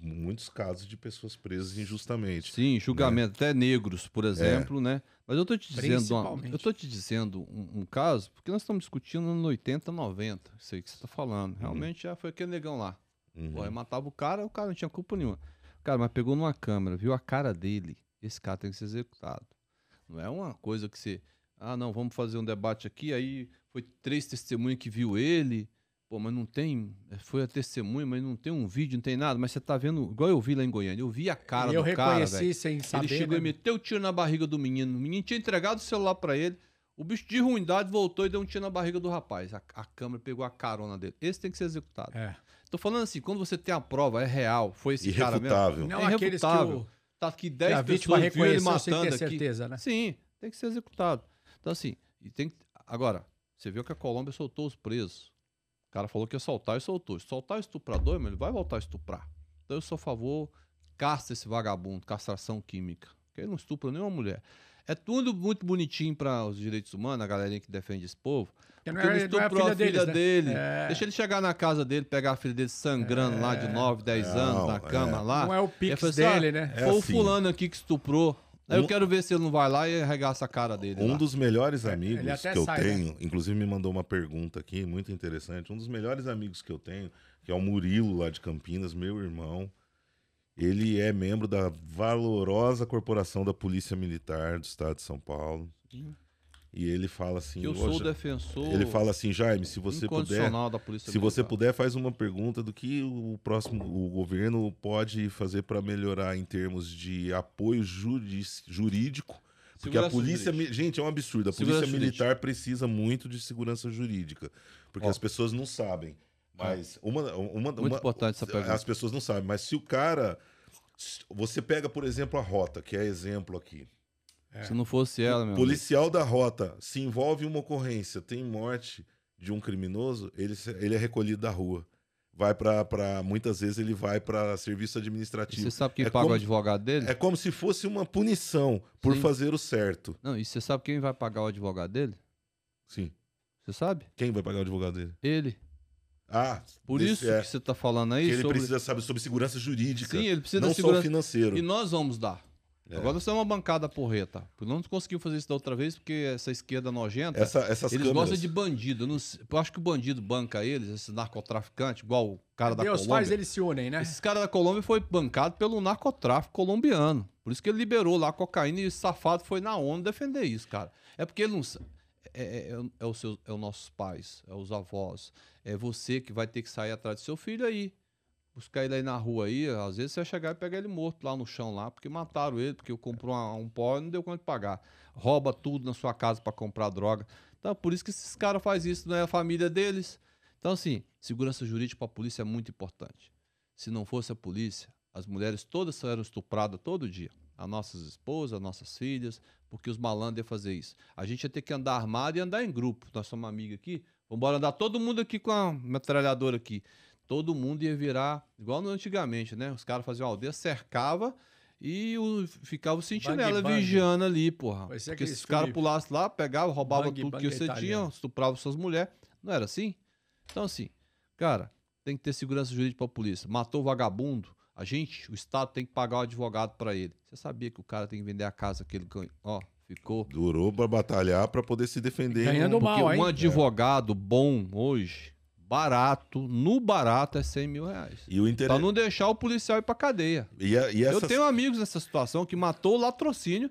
Speaker 1: muitos casos de pessoas presas injustamente.
Speaker 3: Sim, julgamento, até negros, por exemplo, né? Mas eu tô te dizendo, uma- eu tô te dizendo um, um caso, porque nós estamos discutindo no 80, 90, isso aí que você tá falando. Realmente já foi aquele negão lá.
Speaker 1: Uhum.
Speaker 3: Pô, matava o cara, o cara não tinha culpa nenhuma. Cara, mas pegou numa câmera, viu a cara dele, esse cara tem que ser executado. Não é uma coisa que você, ah, não, vamos fazer um debate aqui, aí foi três testemunhas que viu ele, pô, mas não tem, foi a testemunha, mas não tem um vídeo, não tem nada, mas você tá vendo, igual eu vi lá em Goiânia, eu vi a cara
Speaker 2: E eu
Speaker 3: do cara,
Speaker 2: reconheci
Speaker 3: velho.
Speaker 2: sem saber.
Speaker 3: Ele chegou
Speaker 2: né?
Speaker 3: e meteu o tiro na barriga do menino. O menino tinha entregado o celular pra ele. O bicho de ruindade voltou e deu um tiro na barriga do rapaz. A, a câmera pegou a carona dele. Esse tem que ser executado.
Speaker 2: É.
Speaker 3: Tô falando assim, quando você tem a prova, é real, foi esse cara mesmo.
Speaker 1: Irrefutável.
Speaker 2: Não
Speaker 3: É
Speaker 2: aqueles que,
Speaker 3: irrefutável.
Speaker 2: o,
Speaker 3: Tá aqui
Speaker 2: que
Speaker 3: 10
Speaker 2: a vítima
Speaker 3: pessoas viu ele
Speaker 2: reconheceu sem
Speaker 3: matando
Speaker 2: ter
Speaker 3: aqui.
Speaker 2: certeza, né?
Speaker 3: Sim, tem que ser executado. Então assim, e tem que- agora, você viu que a Colômbia soltou os presos. O cara falou que ia soltar e soltou. Se soltar o estuprador, ele vai voltar a estuprar. Então eu sou a favor, castra esse vagabundo, castração química. Porque ele não estupra nenhuma mulher. É tudo muito bonitinho para os direitos humanos, a galerinha que defende esse povo.
Speaker 2: Porque não é, não é a
Speaker 3: estuprou
Speaker 2: filha
Speaker 3: a filha
Speaker 2: deles, né?
Speaker 3: dele.
Speaker 2: É.
Speaker 3: Deixa ele chegar na casa dele, pegar a filha dele sangrando lá de 9, 10
Speaker 1: Não,
Speaker 3: anos na
Speaker 1: é.
Speaker 3: cama lá.
Speaker 2: Não é o pix
Speaker 3: assim, ah,
Speaker 2: dele, né?
Speaker 1: É
Speaker 3: Foi o
Speaker 1: assim.
Speaker 3: fulano aqui que estuprou. Aí eu
Speaker 1: Um-
Speaker 3: quero ver se ele não vai lá e arregaça a cara dele.
Speaker 1: Um
Speaker 3: lá.
Speaker 1: dos melhores
Speaker 2: ele
Speaker 1: amigos
Speaker 2: até
Speaker 1: que eu
Speaker 2: sai, né?
Speaker 1: tenho, inclusive me mandou uma pergunta aqui, muito interessante. Um dos melhores amigos que eu tenho, que é o Murilo lá de Campinas, meu irmão. Ele é membro da valorosa corporação da Polícia Militar do Estado de São Paulo. E ele fala assim,
Speaker 3: Eu
Speaker 1: "Ô,
Speaker 3: sou o
Speaker 1: Ja-
Speaker 3: defensor
Speaker 1: ele fala assim, Jaime, se você puder,
Speaker 3: da polícia
Speaker 1: se você
Speaker 3: Militar.
Speaker 1: puder, faz uma pergunta do que o próximo o governo pode fazer para melhorar em termos de apoio jurídico. Porque a
Speaker 3: Segurança
Speaker 1: polícia,
Speaker 3: jurídica.
Speaker 1: gente, é um absurdo. A
Speaker 3: Segurança
Speaker 1: polícia militar precisa muito de segurança jurídica, porque
Speaker 3: Ó.
Speaker 1: as pessoas não sabem. Mas uma, uma,
Speaker 3: Muito
Speaker 1: uma-
Speaker 3: importante essa pergunta.
Speaker 1: As pessoas não sabem, mas se o cara você pega, por exemplo, a rota, que é exemplo aqui.
Speaker 3: Se não fosse ela, meu amigo.
Speaker 1: Policial da rota se envolve uma ocorrência, tem morte de um criminoso, ele, ele é recolhido da rua. Vai para muitas vezes ele vai para serviço
Speaker 3: E
Speaker 1: administrativo.
Speaker 3: Você sabe quem
Speaker 1: É
Speaker 3: paga
Speaker 1: como-
Speaker 3: o advogado dele?
Speaker 1: É como se fosse uma punição por
Speaker 3: Sim.
Speaker 1: fazer o certo.
Speaker 3: Não, e você sabe quem vai pagar o advogado dele?
Speaker 1: Sim.
Speaker 3: Você sabe?
Speaker 1: Quem vai pagar o advogado dele?
Speaker 3: Ele.
Speaker 1: Ah,
Speaker 3: Por
Speaker 1: desse-
Speaker 3: isso
Speaker 1: é,
Speaker 3: que você tá falando aí
Speaker 1: que ele
Speaker 3: sobre...
Speaker 1: precisa saber sobre segurança jurídica.
Speaker 3: Sim, ele precisa
Speaker 1: não
Speaker 3: da
Speaker 1: só o
Speaker 3: segurança.
Speaker 1: financeiro.
Speaker 3: E nós vamos dar.
Speaker 1: É.
Speaker 3: Agora nós temos uma bancada porreta. Não conseguimos fazer isso da outra vez, porque essa esquerda nojenta.
Speaker 1: Essa, essas
Speaker 3: eles
Speaker 1: câmeras.
Speaker 3: gostam de bandido. Eu, não eu acho que o bandido banca eles, esses narcotraficantes, igual o cara da
Speaker 2: Deus
Speaker 3: Colômbia.
Speaker 2: faz, eles se unem, né?
Speaker 3: Esses caras da Colômbia foi bancado pelo narcotráfico colombiano. Por isso que ele liberou lá a cocaína e esse safado foi na ONU defender isso, cara. É porque ele não. É, é, é, é os seus, é os nossos pais, é os avós. É você que vai ter que sair atrás do seu filho aí. Buscar ele aí na rua aí, às vezes você vai chegar e pegar ele morto lá no chão lá, porque mataram ele, porque comprou uma- um pó e não deu conta de pagar. Rouba tudo na sua casa pra comprar droga. Então, por isso que esses caras fazem isso, não é a família deles. Então, assim, segurança jurídica pra polícia é muito importante. Se não fosse a polícia, as mulheres todas eram estupradas todo dia. As nossas esposas, as nossas filhas, porque os malandros iam fazer isso. A gente ia ter que andar armado e andar em grupo. Nós somos amigos aqui, vamos andar todo mundo aqui com a metralhadora aqui. Todo mundo ia virar, igual no antigamente, né? Os caras faziam aldeia, cercava e o, ficava o sentinela
Speaker 2: bang.
Speaker 3: vigiando ali, porra. Porque se os caras pulassem lá, pegavam, roubavam
Speaker 2: Bang,
Speaker 3: tudo
Speaker 2: bang
Speaker 3: que você
Speaker 2: italiano.
Speaker 3: tinha, estupravam suas mulheres. Não era assim? Então, assim, cara, tem que ter segurança jurídica pra polícia. Matou o vagabundo, a gente, o Estado tem que pagar o advogado pra ele. Você sabia que o cara tem que vender a casa que ele ganhou? Ó, ficou.
Speaker 1: Durou pra batalhar pra poder se defender.
Speaker 2: Ganhando
Speaker 1: Não-
Speaker 2: mal, hein?
Speaker 3: um advogado bom hoje, barato, no barato é 100 mil reais.
Speaker 1: E o inter...
Speaker 3: Pra não deixar o policial ir pra cadeia.
Speaker 1: e, a- e
Speaker 3: Eu
Speaker 1: essas-
Speaker 3: tenho amigos nessa situação que matou o latrocínio.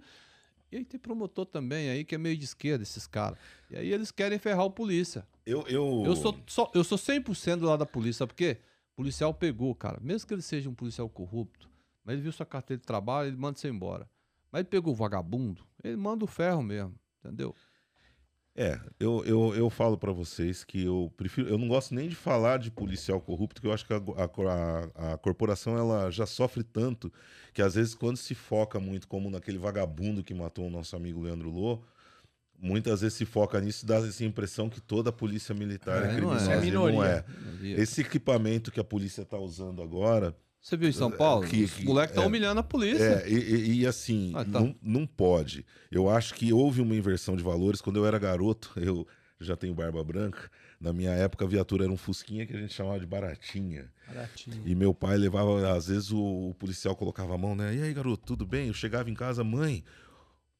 Speaker 3: E aí tem promotor também aí que é meio de esquerda, esses caras. E aí eles querem ferrar o polícia.
Speaker 1: eu, eu...
Speaker 3: Eu sou, só, eu sou 100% do lado da polícia, sabe por quê? O policial pegou, cara. Mesmo que ele seja um policial corrupto, mas ele viu sua carteira de trabalho, ele manda você embora. Mas ele pegou o vagabundo, ele manda o ferro mesmo, entendeu?
Speaker 1: É, eu, eu, eu falo pra vocês que eu prefiro. Eu não gosto nem de falar de policial corrupto, porque eu acho que a, a, a, corporação ela já sofre tanto que às vezes quando se foca muito, como naquele vagabundo que matou o nosso amigo Leandro Lô, muitas vezes se foca nisso e dá essa impressão que toda a polícia militar é,
Speaker 3: É, não
Speaker 1: criminosa.
Speaker 3: é.
Speaker 1: e não é. Esse equipamento que a polícia tá usando agora.
Speaker 3: Você viu em São Paulo?
Speaker 1: que-
Speaker 3: Os
Speaker 1: que-
Speaker 3: moleques estão
Speaker 1: é.
Speaker 3: humilhando a polícia.
Speaker 1: É, e, e- assim,
Speaker 3: Ah, tá.
Speaker 1: não, não pode. Eu acho que houve uma inversão de valores. Quando eu era garoto, eu já tenho barba branca. Na minha época, a viatura era um fusquinha que a gente chamava de baratinha.
Speaker 2: Baratinho.
Speaker 1: E meu pai levava, às vezes o, o policial colocava a mão, né? E aí, garoto, tudo bem? Eu chegava em casa, mãe,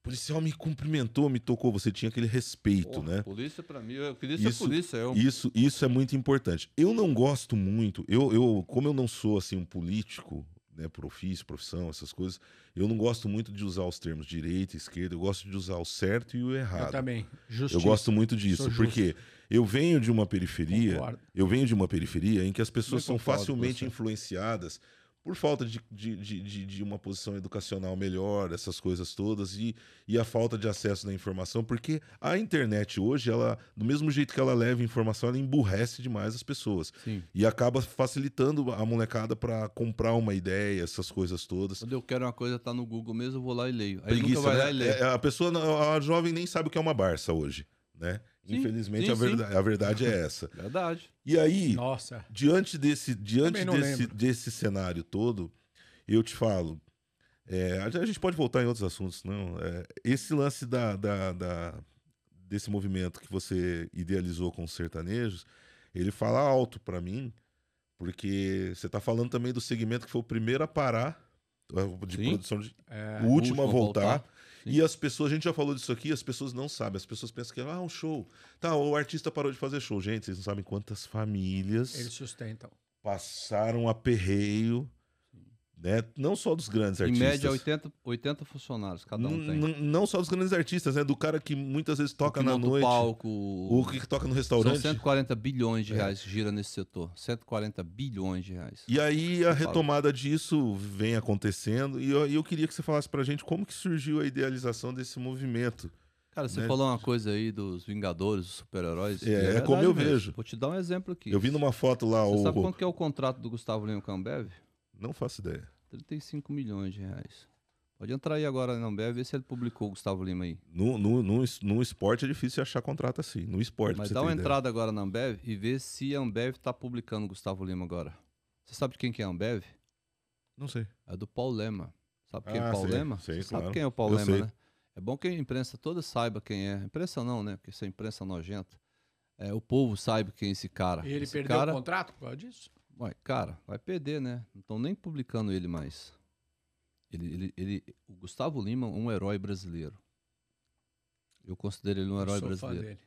Speaker 1: policial me cumprimentou, me tocou. Você tinha aquele respeito,
Speaker 3: Porra,
Speaker 1: né?
Speaker 3: Polícia, pra mim, eu queria ser
Speaker 1: Isso-
Speaker 3: polícia. Eu,
Speaker 1: Isso, isso é muito importante. Eu não gosto muito, eu, eu como eu não sou assim um político, né, por ofício, profissão, essas coisas, eu não gosto muito de usar os termos direita, esquerda, eu gosto de usar o certo e o
Speaker 2: Eu
Speaker 1: errado.
Speaker 2: também.
Speaker 1: Eu
Speaker 2: Justiça.
Speaker 1: gosto muito disso, porque eu venho de uma periferia,
Speaker 2: Concordo.
Speaker 1: eu venho de uma periferia em que as pessoas
Speaker 2: Também
Speaker 1: são facilmente
Speaker 2: você.
Speaker 1: influenciadas por falta de, de, de, de- uma posição educacional melhor, essas coisas todas, e, e a falta de acesso à informação, porque a internet hoje, ela, do mesmo jeito que ela leva informação, ela emburrece demais as pessoas.
Speaker 3: Sim.
Speaker 1: E acaba facilitando a molecada para comprar uma ideia, essas coisas todas.
Speaker 3: Quando eu quero uma coisa, tá no Google mesmo, eu vou lá e leio. Aí
Speaker 1: Preguiça,
Speaker 3: nunca vai
Speaker 1: né?
Speaker 3: lá e lê.
Speaker 1: É, a pessoa, a jovem nem sabe o que é uma Barça hoje, né?
Speaker 3: Sim,
Speaker 1: Infelizmente,
Speaker 3: sim,
Speaker 1: a, verda- a verdade é essa.
Speaker 3: Verdade.
Speaker 1: E aí,
Speaker 2: Nossa.
Speaker 1: diante desse, diante desse, desse cenário todo, eu te falo. é, a gente pode voltar em outros assuntos, não? É, esse lance da, da- da- desse movimento que você idealizou com os sertanejos, ele fala alto pra mim, porque você tá falando também do segmento que foi o primeiro a parar é, de
Speaker 3: Sim.
Speaker 1: produção de,
Speaker 2: É,
Speaker 1: o último a
Speaker 3: último a
Speaker 1: voltar. E as pessoas, a gente já falou disso aqui, as pessoas não sabem. As pessoas pensam que ah, um show. Tá, o artista parou de fazer show. Gente, vocês não sabem quantas famílias
Speaker 2: eles sustentam.
Speaker 1: passaram aperreio, né? Não só dos grandes
Speaker 3: Em
Speaker 1: artistas.
Speaker 3: média, 80, 80 funcionários cada um tem.
Speaker 1: n- Não só dos grandes artistas, né? Do cara que muitas vezes toca na noite.
Speaker 3: palco,
Speaker 1: O que toca no
Speaker 3: São
Speaker 1: restaurante.
Speaker 3: 140 bilhões de
Speaker 1: É.
Speaker 3: reais que gira nesse setor. 140 bilhões de reais.
Speaker 1: E aí a retomada disso vem acontecendo. E eu, eu queria que você falasse pra gente como que surgiu a idealização desse movimento.
Speaker 3: Cara, você
Speaker 1: né?
Speaker 3: falou uma coisa aí dos Vingadores, dos super-heróis.
Speaker 1: É, é
Speaker 3: verdade
Speaker 1: como eu
Speaker 3: mesmo.
Speaker 1: vejo.
Speaker 3: Vou te dar um exemplo aqui.
Speaker 1: Eu vi numa foto lá
Speaker 3: Você
Speaker 1: o.
Speaker 3: sabe quanto que é o contrato do Gustavo Lima com a Ambev?
Speaker 1: Não faço ideia.
Speaker 3: 35 milhões de reais. Pode entrar aí agora na Ambev e ver se ele publicou o Gustavo Lima aí.
Speaker 1: No, no, no, es- no esporte é difícil achar contrato assim. No esporte,
Speaker 3: Mas dá uma
Speaker 1: ideia.
Speaker 3: entrada agora na Ambev e vê se a Ambev tá publicando o Gustavo Lima agora. Você sabe de quem que é a Ambev?
Speaker 1: Não sei.
Speaker 3: É do Paulo Lema. Sabe quem é
Speaker 1: Ah,
Speaker 3: o Paulo
Speaker 1: sei,
Speaker 3: Lema?
Speaker 1: sei,
Speaker 3: Você sabe
Speaker 1: claro.
Speaker 3: quem é o Paulo
Speaker 1: Eu
Speaker 3: Lema,
Speaker 1: sei.
Speaker 3: né? É bom que a imprensa toda saiba quem é. Imprensa não, né? Porque essa imprensa nojenta. É, o povo saiba quem é esse cara.
Speaker 2: E ele
Speaker 3: esse
Speaker 2: perdeu
Speaker 3: cara,
Speaker 2: o contrato por causa disso?
Speaker 3: Ué, cara, vai perder, né? Não estão nem publicando ele mais. Ele, ele, ele, o Gustavo Lima é um herói brasileiro. Eu considero ele um herói brasileiro.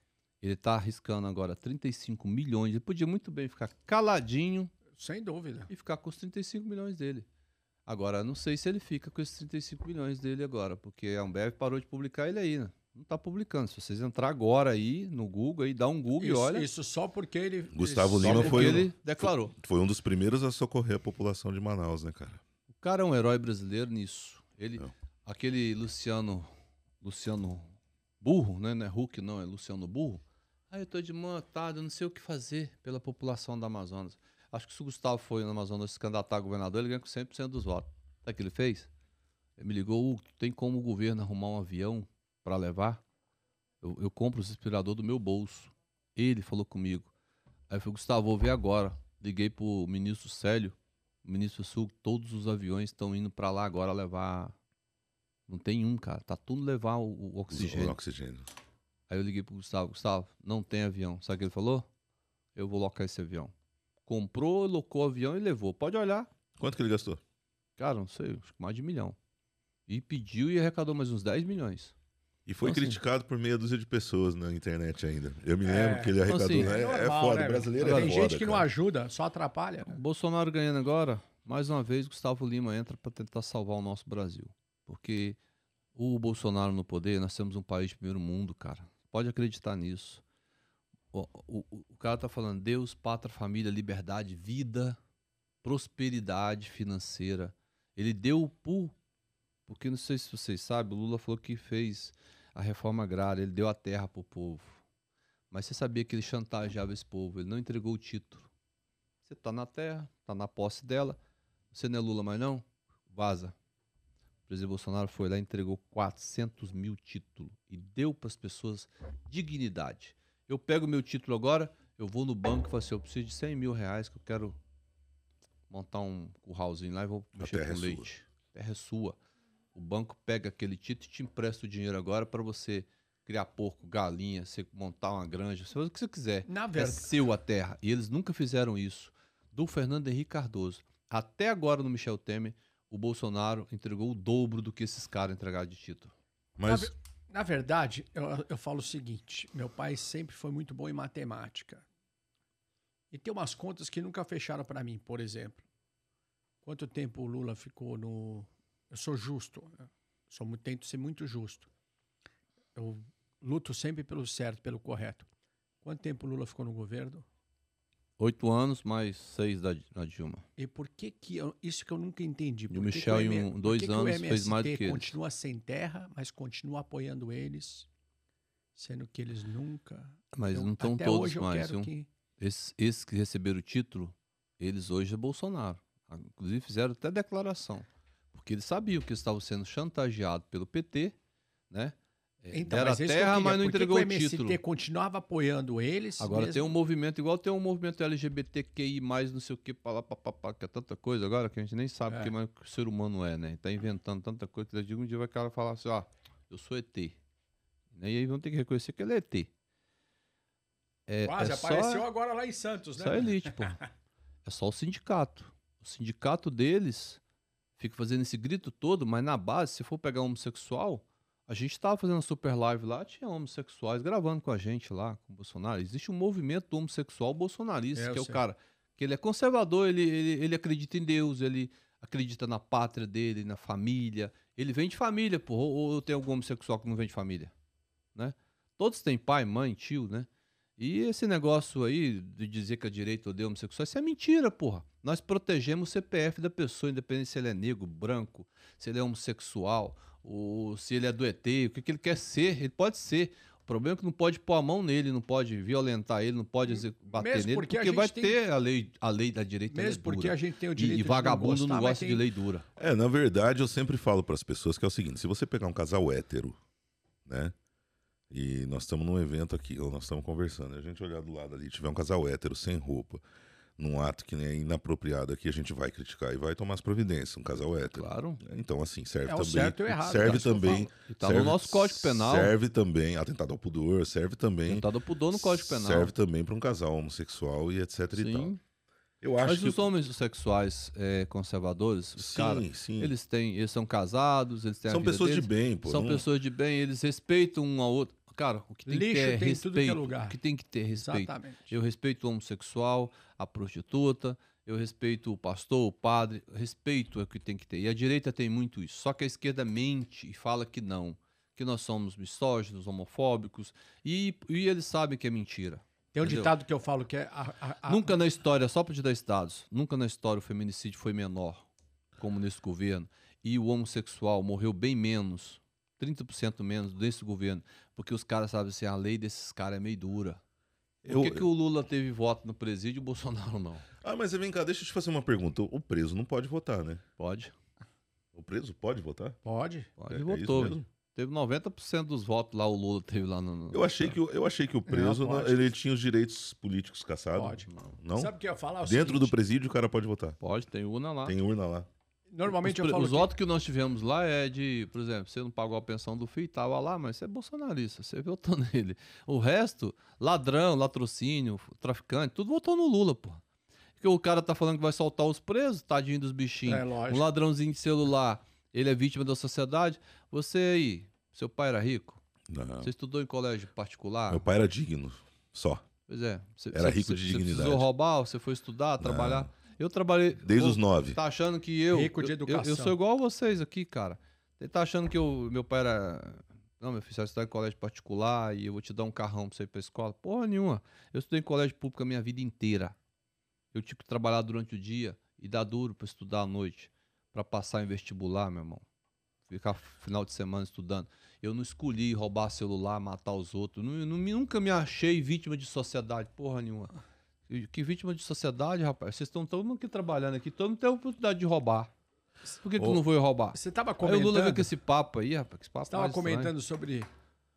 Speaker 3: Ele tá arriscando agora 35 milhões. Ele podia muito bem ficar caladinho
Speaker 2: Sem dúvida.
Speaker 3: e ficar com os 35 milhões dele. Agora, não sei se ele fica com esses 35 milhões dele agora, porque a Ambev parou de publicar ele aí, né? Não tá publicando. Se vocês entrar agora aí no Google, aí dá um Google e
Speaker 2: Isso,
Speaker 3: olha.
Speaker 2: isso só porque ele.
Speaker 1: Gustavo Lima foi um-
Speaker 3: ele declarou.
Speaker 1: Foi um dos primeiros a socorrer a população de Manaus, né, cara?
Speaker 3: O cara é um herói brasileiro nisso. Ele,
Speaker 1: Não.
Speaker 3: aquele Luciano, Luciano Burro, né? Não é Hulk, não, é Luciano Burro. Aí eu tô de montado, eu não sei o que fazer pela população da Amazonas. Acho que se o Gustavo foi no Amazonas se candidatar a governador, ele ganha com 100% dos votos. Sabe o que ele fez? Ele me ligou, "Hugo, tem como o governo arrumar um avião para levar? Eu, eu compro os respiradores do meu bolso. Ele falou comigo. Aí eu falei, Gustavo, vou ver agora. Liguei pro ministro Célio, o ministro Sul, todos os aviões estão indo para lá agora levar. Não tem um, cara. Tá tudo levar o, o
Speaker 1: O
Speaker 3: oxigênio.
Speaker 1: oxigênio.
Speaker 3: Aí eu liguei pro Gustavo, Gustavo, não tem avião. Sabe o que ele falou? Eu vou locar esse avião. Comprou, locou o avião e levou. Pode olhar.
Speaker 1: Quanto que ele gastou?
Speaker 3: Cara, não sei, acho que mais de um milhão. E pediu e arrecadou mais uns 10 milhões.
Speaker 1: E foi
Speaker 3: Então, assim-
Speaker 1: criticado por meia dúzia de pessoas na internet ainda. Eu me
Speaker 2: É,
Speaker 1: lembro que ele
Speaker 3: então,
Speaker 1: arrecadou.
Speaker 3: assim,
Speaker 1: né? é,
Speaker 2: normal,
Speaker 1: foda,
Speaker 2: né,
Speaker 1: brasileiro é
Speaker 2: Tem
Speaker 1: foda.
Speaker 2: gente que não
Speaker 1: cara.
Speaker 2: ajuda, só atrapalha. né?
Speaker 3: O Bolsonaro ganhando agora, mais uma vez, Gustavo Lima entra para tentar salvar o nosso Brasil. Porque o Bolsonaro no poder, nós temos um país de primeiro mundo, cara. Pode acreditar nisso. O, o, o- o cara tá falando Deus, pátria, família, liberdade, vida, prosperidade financeira. Ele deu por. Porque não sei se vocês sabem, o Lula falou que fez a reforma agrária, ele deu a terra pro povo. Mas você sabia que ele chantageava esse povo, ele não entregou o título. Você tá na terra, tá na posse dela. Você não é Lula mais não? Vaza. O presidente Bolsonaro foi lá e entregou 400 mil títulos e deu para as pessoas dignidade. Eu pego meu título agora, eu vou no banco e falo assim, eu preciso de 100 mil reais que eu quero montar um curralzinho lá e vou mexer com
Speaker 1: é sua.
Speaker 3: leite. A terra é sua. O banco pega aquele título e te empresta o dinheiro agora para você criar porco, galinha, você montar uma granja, você faz o que você quiser.
Speaker 2: Na
Speaker 3: É
Speaker 2: verdade,
Speaker 3: seu a terra. E eles nunca fizeram isso. Do Fernando Henrique Cardoso até agora no Michel Temer, o Bolsonaro entregou o dobro do que esses caras entregaram de título.
Speaker 1: Mas
Speaker 2: Na Na verdade, eu, eu falo o seguinte: meu pai sempre foi muito bom em matemática. E tem umas contas que nunca fecharam para mim, por exemplo. Quanto tempo o Lula ficou no. Eu sou justo, sou, mu- tento ser muito justo. Eu luto sempre pelo certo, pelo correto. Quanto tempo o Lula ficou no governo?
Speaker 3: Oito anos mais seis da, da Dilma.
Speaker 2: E por que que eu- isso que eu nunca entendi?
Speaker 3: o
Speaker 2: Por que
Speaker 3: Michel, em um- dois
Speaker 2: que que o
Speaker 3: anos, fez mais do que eles?
Speaker 2: continua sem terra, mas continua apoiando eles, sendo que eles nunca.
Speaker 3: Mas
Speaker 2: Eu-
Speaker 3: não estão todos mais, viu?
Speaker 2: que
Speaker 3: Esses, esses que receberam o título, eles hoje é Bolsonaro. Inclusive fizeram até declaração. Porque eles sabiam que estavam sendo chantageados pelo PT, né? É,
Speaker 2: Então,
Speaker 3: deram a
Speaker 2: mas eu
Speaker 3: terra,
Speaker 2: queria,
Speaker 3: mas não
Speaker 2: que que
Speaker 3: entregou
Speaker 2: o
Speaker 3: o
Speaker 2: MST
Speaker 3: título.
Speaker 2: continuava apoiando eles.
Speaker 3: Agora
Speaker 2: mesmo-
Speaker 3: tem um movimento, igual tem um movimento LGBTQI, mais não sei o que, pá, lá, pá, pá, pá, que é tanta coisa agora que a gente nem sabe o
Speaker 2: É.
Speaker 3: que mais o ser humano é, né? Tá inventando tanta coisa que um dia vai cara falar assim, ó, eu sou ET. E aí vão ter que reconhecer que ele é ET. É,
Speaker 2: Quase
Speaker 3: é só-
Speaker 2: apareceu agora lá em Santos, né?
Speaker 3: Só elite, pô. É só o sindicato. O sindicato deles fica fazendo esse grito todo, mas na base, se for pegar homossexual, a gente tava fazendo super live lá, tinha homossexuais gravando com a gente lá, com o Bolsonaro. Existe um movimento homossexual bolsonarista,
Speaker 2: É,
Speaker 3: que é o
Speaker 2: sei.
Speaker 3: cara que ele é conservador, ele, ele, ele acredita em Deus, ele acredita na pátria dele, na família. Ele vem de família, pô. Ou, ou tem algum homossexual que não vem de família, né? Todos têm pai, mãe, tio, né? E esse negócio aí de dizer que a direita odeia homossexual, isso é mentira, porra. Nós protegemos o CPF da pessoa, independente se ele é negro, branco, se ele é homossexual, ou se ele é do ET, o que, que ele quer ser, ele pode ser. O problema é que não pode pôr a mão nele, não pode violentar ele, não pode bater
Speaker 2: Mesmo
Speaker 3: nele,
Speaker 2: porque
Speaker 3: porque,
Speaker 2: a
Speaker 3: vai
Speaker 2: gente tem-
Speaker 3: ter a lei, a lei da direita é
Speaker 2: Mesmo porque a gente tem o
Speaker 3: E-
Speaker 2: direito
Speaker 3: e,
Speaker 2: de
Speaker 3: vagabundo
Speaker 2: não,
Speaker 3: não,
Speaker 2: gostar, mas
Speaker 3: gosta
Speaker 2: tem-
Speaker 3: de lei dura.
Speaker 1: É, na verdade, eu sempre falo para as pessoas que é o seguinte: se você pegar um casal hétero, né? E nós estamos num evento aqui, ou nós estamos conversando, e a gente olhar do lado ali, tiver um casal hétero sem roupa, num ato que nem é inapropriado aqui, a gente vai criticar e vai tomar as providências, um casal hétero.
Speaker 3: Claro.
Speaker 1: Então, assim, serve
Speaker 2: É
Speaker 1: também.
Speaker 2: certo e errado,
Speaker 1: serve
Speaker 2: é
Speaker 1: também.
Speaker 3: E tá
Speaker 1: serve-
Speaker 3: no nosso Código Penal.
Speaker 1: Serve também, atentado ao pudor, serve também.
Speaker 3: Tentado pudor no Código Penal.
Speaker 1: Serve também para um casal homossexual e etc e tal. Eu acho
Speaker 3: Mas
Speaker 1: que.
Speaker 3: os homens sexuais é, conservadores, os
Speaker 1: Sim,
Speaker 3: caras,
Speaker 1: sim.
Speaker 3: eles têm, eles são casados, eles têm a
Speaker 1: São
Speaker 3: vida
Speaker 1: pessoas de
Speaker 3: deles,
Speaker 1: bem, pô.
Speaker 3: são
Speaker 1: não-
Speaker 3: pessoas de bem, eles respeitam um ao outro. Cara, o que tem
Speaker 2: Lixo
Speaker 3: que ter é
Speaker 2: tem em tudo que é
Speaker 3: respeito.
Speaker 2: lugar.
Speaker 3: O que tem que ter é respeito.
Speaker 2: Exatamente.
Speaker 3: Eu respeito o homossexual, a prostituta, eu respeito o pastor, o padre, respeito é o que tem que ter. E a direita tem muito isso. Só que a esquerda mente e fala que não, que nós somos misóginos, homofóbicos, e, e eles sabem que é mentira.
Speaker 2: Tem um
Speaker 3: Entendeu?
Speaker 2: ditado que eu falo que é. a- a- a-
Speaker 3: Nunca na história, só para te dar esses dados, nunca na história o feminicídio foi menor, como nesse governo. E o homossexual morreu bem menos, 30% menos desse governo, porque os caras sabem assim, a lei desses caras é meio dura. Por
Speaker 1: Eu-
Speaker 3: que, que o Lula teve voto no presídio e o Bolsonaro não?
Speaker 1: Ah, mas vem cá, deixa eu te fazer uma pergunta. O preso não pode votar, né?
Speaker 3: Pode?
Speaker 1: O preso pode votar?
Speaker 2: Pode.
Speaker 3: Pode,
Speaker 1: É- é
Speaker 3: votou.
Speaker 1: isso mesmo?
Speaker 3: Teve 90% dos votos lá, o Lula teve lá no.
Speaker 1: Eu achei que, o- eu achei que o preso
Speaker 2: Não,
Speaker 1: não-
Speaker 2: pode.
Speaker 1: ele tinha os direitos políticos cassados.
Speaker 2: Pode.
Speaker 1: Não?
Speaker 2: Sabe o que eu ia falar? É
Speaker 1: Dentro do
Speaker 2: seguinte,
Speaker 1: presídio o cara pode votar.
Speaker 3: Pode, tem urna lá.
Speaker 1: Tem urna lá.
Speaker 2: Normalmente
Speaker 3: os,
Speaker 2: eu falo.
Speaker 3: os
Speaker 2: que-
Speaker 3: votos que nós tivemos lá é de, por exemplo, você não pagou a pensão do filho, tava lá, mas você é bolsonarista, você votou nele. O resto, ladrão, latrocínio, traficante, tudo votou no Lula, pô. Porque o cara tá falando que vai soltar os presos, tadinho dos bichinhos.
Speaker 2: É, lógico.
Speaker 3: um ladrãozinho de celular, ele é vítima da sociedade. Você aí, seu pai era rico?
Speaker 1: Não.
Speaker 3: Você estudou em colégio particular?
Speaker 1: Meu pai era digno. Só.
Speaker 3: Pois é. Você,
Speaker 1: Era
Speaker 3: você-
Speaker 1: rico
Speaker 3: você-
Speaker 1: de
Speaker 3: Você
Speaker 1: dignidade.
Speaker 3: precisou roubar, você foi estudar, trabalhar. Eu trabalhei.
Speaker 1: Desde os nove.
Speaker 3: Tá achando que eu.
Speaker 2: Rico de
Speaker 3: eu- eu- Eu,
Speaker 2: educação.
Speaker 3: sou igual a vocês aqui, cara. Você tá achando que eu, meu pai era. Não, meu filho, você vai estudar em colégio particular e eu vou te dar um carrão pra você ir pra escola. Porra nenhuma. Eu estudei em colégio público a minha vida inteira. Eu tive que trabalhar durante o dia e dar duro pra estudar à noite. Pra passar em vestibular, meu irmão. Ficar final de semana estudando. Eu não escolhi roubar celular, matar os outros. Não- não nunca me achei vítima de sociedade, porra nenhuma. Que vítima de sociedade, rapaz? Vocês estão todo mundo aqui trabalhando aqui, todo mundo tem a oportunidade de roubar. Por que, que
Speaker 1: Ô,
Speaker 3: eu não vou roubar?
Speaker 2: Você estava
Speaker 3: Aí o
Speaker 2: comentando.
Speaker 3: Lula veio com esse papo aí, rapaz. Que papo
Speaker 2: Estava
Speaker 3: mais estranho.
Speaker 2: comentando sobre,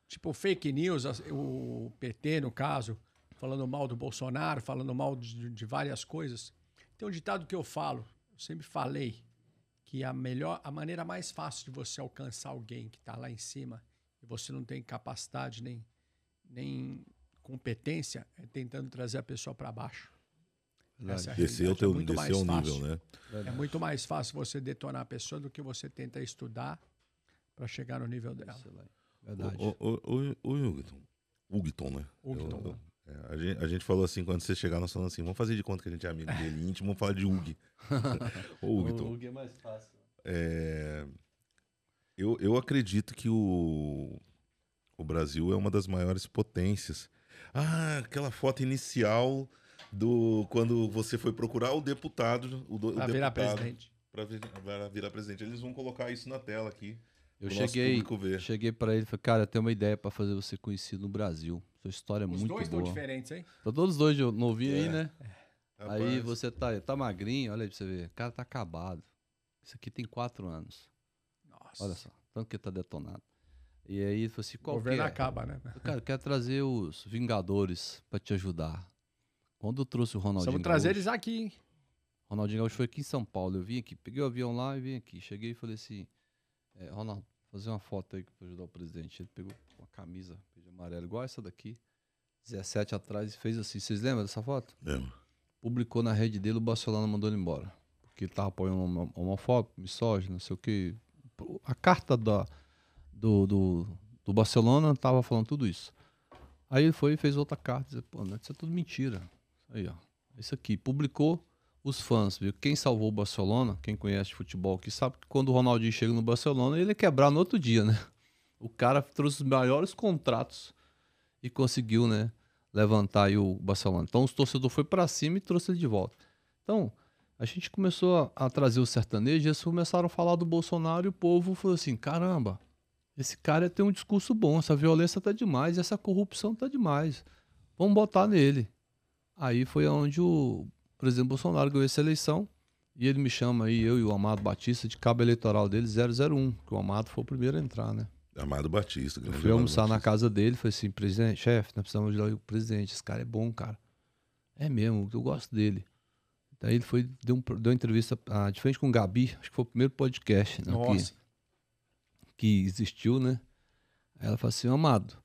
Speaker 2: tipo, fake news, o PT, no caso, falando mal do Bolsonaro, falando mal de, de várias coisas. Tem um ditado que eu falo, eu sempre falei, que a melhor, a maneira mais fácil de você alcançar alguém que está lá em cima e você não tem capacidade nem, nem competência, é tentando trazer a pessoa para baixo.
Speaker 1: Essa é descer o teu, é descer o nível, né?
Speaker 2: É muito mais fácil você detonar a pessoa do que você tenta estudar para chegar no nível dela.
Speaker 1: Verdade. O, o, o, o, o Hugton, né? Hugton. É, a, gente, a, gente, falou assim, quando você chegar, nós falamos assim, vamos fazer de conta que a gente é amigo dele íntimo, vamos falar de Hug.
Speaker 3: o Hugton. O Hug é mais fácil.
Speaker 1: É, eu, eu acredito que o, o Brasil é uma das maiores potências. Ah, aquela foto inicial do quando você foi procurar o deputado, o, do, o
Speaker 2: virar presidente.
Speaker 1: Para virar, virar presidente. Eles vão colocar isso na tela aqui.
Speaker 3: Eu cheguei, cheguei para ele e falei, cara, eu tenho uma ideia para fazer você conhecido no Brasil. Sua história é
Speaker 2: Os
Speaker 3: muito boa.
Speaker 2: Os dois estão diferentes, hein?
Speaker 3: Tá todos dois novinhos é. aí, né? É. Aí você tá, tá magrinho, olha aí pra você ver. O cara tá acabado. Isso aqui tem quatro anos.
Speaker 2: Nossa.
Speaker 3: Olha só, tanto que tá detonado. E aí ele falou assim, qual
Speaker 2: o governo
Speaker 3: é?
Speaker 2: acaba, né?
Speaker 3: Cara, quer trazer os Vingadores para te ajudar. Quando eu trouxe o Ronaldinho
Speaker 2: Vamos trazer eles aqui, hein?
Speaker 3: Ronaldinho Gaúcho foi aqui em São Paulo. Eu vim aqui, peguei o avião lá e vim aqui. Cheguei e falei assim, é, Ronaldo, fazer uma foto aí para ajudar o presidente. Ele pegou uma camisa amarela igual essa daqui, 17 atrás, e fez assim. Vocês lembram dessa foto?
Speaker 1: Lembro.
Speaker 3: Publicou na rede dele, o Barcelona mandou ele embora. Porque ele tava apoiando homofóbico, misógino, não sei o que. A carta da, do, do, do Barcelona tava falando tudo isso. Aí ele foi e fez outra carta, disse, pô, isso é tudo mentira. Aí, ó. Isso aqui. Publicou os fãs, viu? Quem salvou o Barcelona, quem conhece futebol, que sabe que quando o Ronaldinho chega no Barcelona, ele ia quebrar no outro dia, né? O cara trouxe os maiores contratos e conseguiu, né, levantar o Barcelona. Então os torcedores foi para cima e trouxe ele de volta. Então, a gente começou a, a trazer o sertanejo e eles começaram a falar do Bolsonaro e o povo falou assim: caramba, esse cara tem um discurso bom, essa violência tá demais, essa corrupção tá demais. Vamos botar nele. Aí foi onde o presidente Bolsonaro ganhou essa eleição e ele me chama aí, eu e o Amado Batista, de cabo eleitoral dele 001, que o Amado foi o primeiro a entrar, né?
Speaker 1: Amado Batista.
Speaker 3: Eu fui almoçar Batista. na casa dele, falei assim, presidente, chefe, nós precisamos de o presidente, esse cara é bom, cara. É mesmo, eu gosto dele. Daí ele foi, deu, um, deu uma entrevista ah, de frente com o Gabi, acho que foi o primeiro podcast né, que, que existiu, né? Aí ela falou assim, Amado,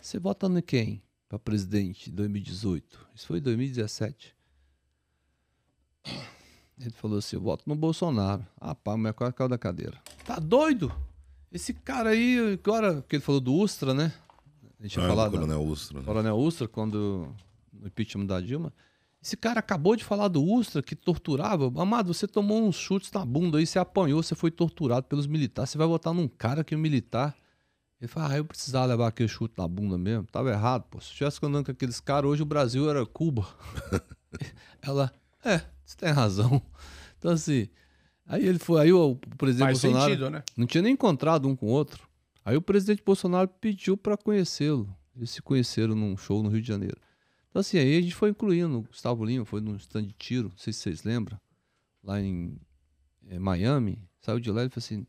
Speaker 3: você vota no quem para presidente em 2018? Isso foi em 2017. Ele falou assim: eu voto no Bolsonaro. Ah, pá, o meu quase caiu da cadeira. Tá doido? Esse cara aí, agora que ele falou do Ustra, né?
Speaker 1: A gente ah, falado. Coronel Ustra.
Speaker 3: Né? Coronel Ustra, quando. No impeachment da Dilma. Esse cara acabou de falar do Ustra que torturava. Amado, você tomou uns chutes na bunda aí, você apanhou, você foi torturado pelos militares. Você vai votar num cara que é um militar. Ele fala, ah, eu precisava levar aquele chute na bunda mesmo. Tava errado, pô. Se eu tivesse andando com aqueles caras, hoje o Brasil era Cuba. Ela, é, você tem razão. Então, assim, aí ele foi, aí o, presidente Faz Bolsonaro sentido, né? não tinha nem encontrado um com o outro. Aí o presidente Bolsonaro pediu para conhecê-lo. Eles se conheceram num show no Rio de Janeiro. Então, assim, aí a gente foi incluindo. O Gustavo Lima foi num stand de tiro, não sei se vocês lembram, lá em é, Miami. Saiu de lá e falou assim: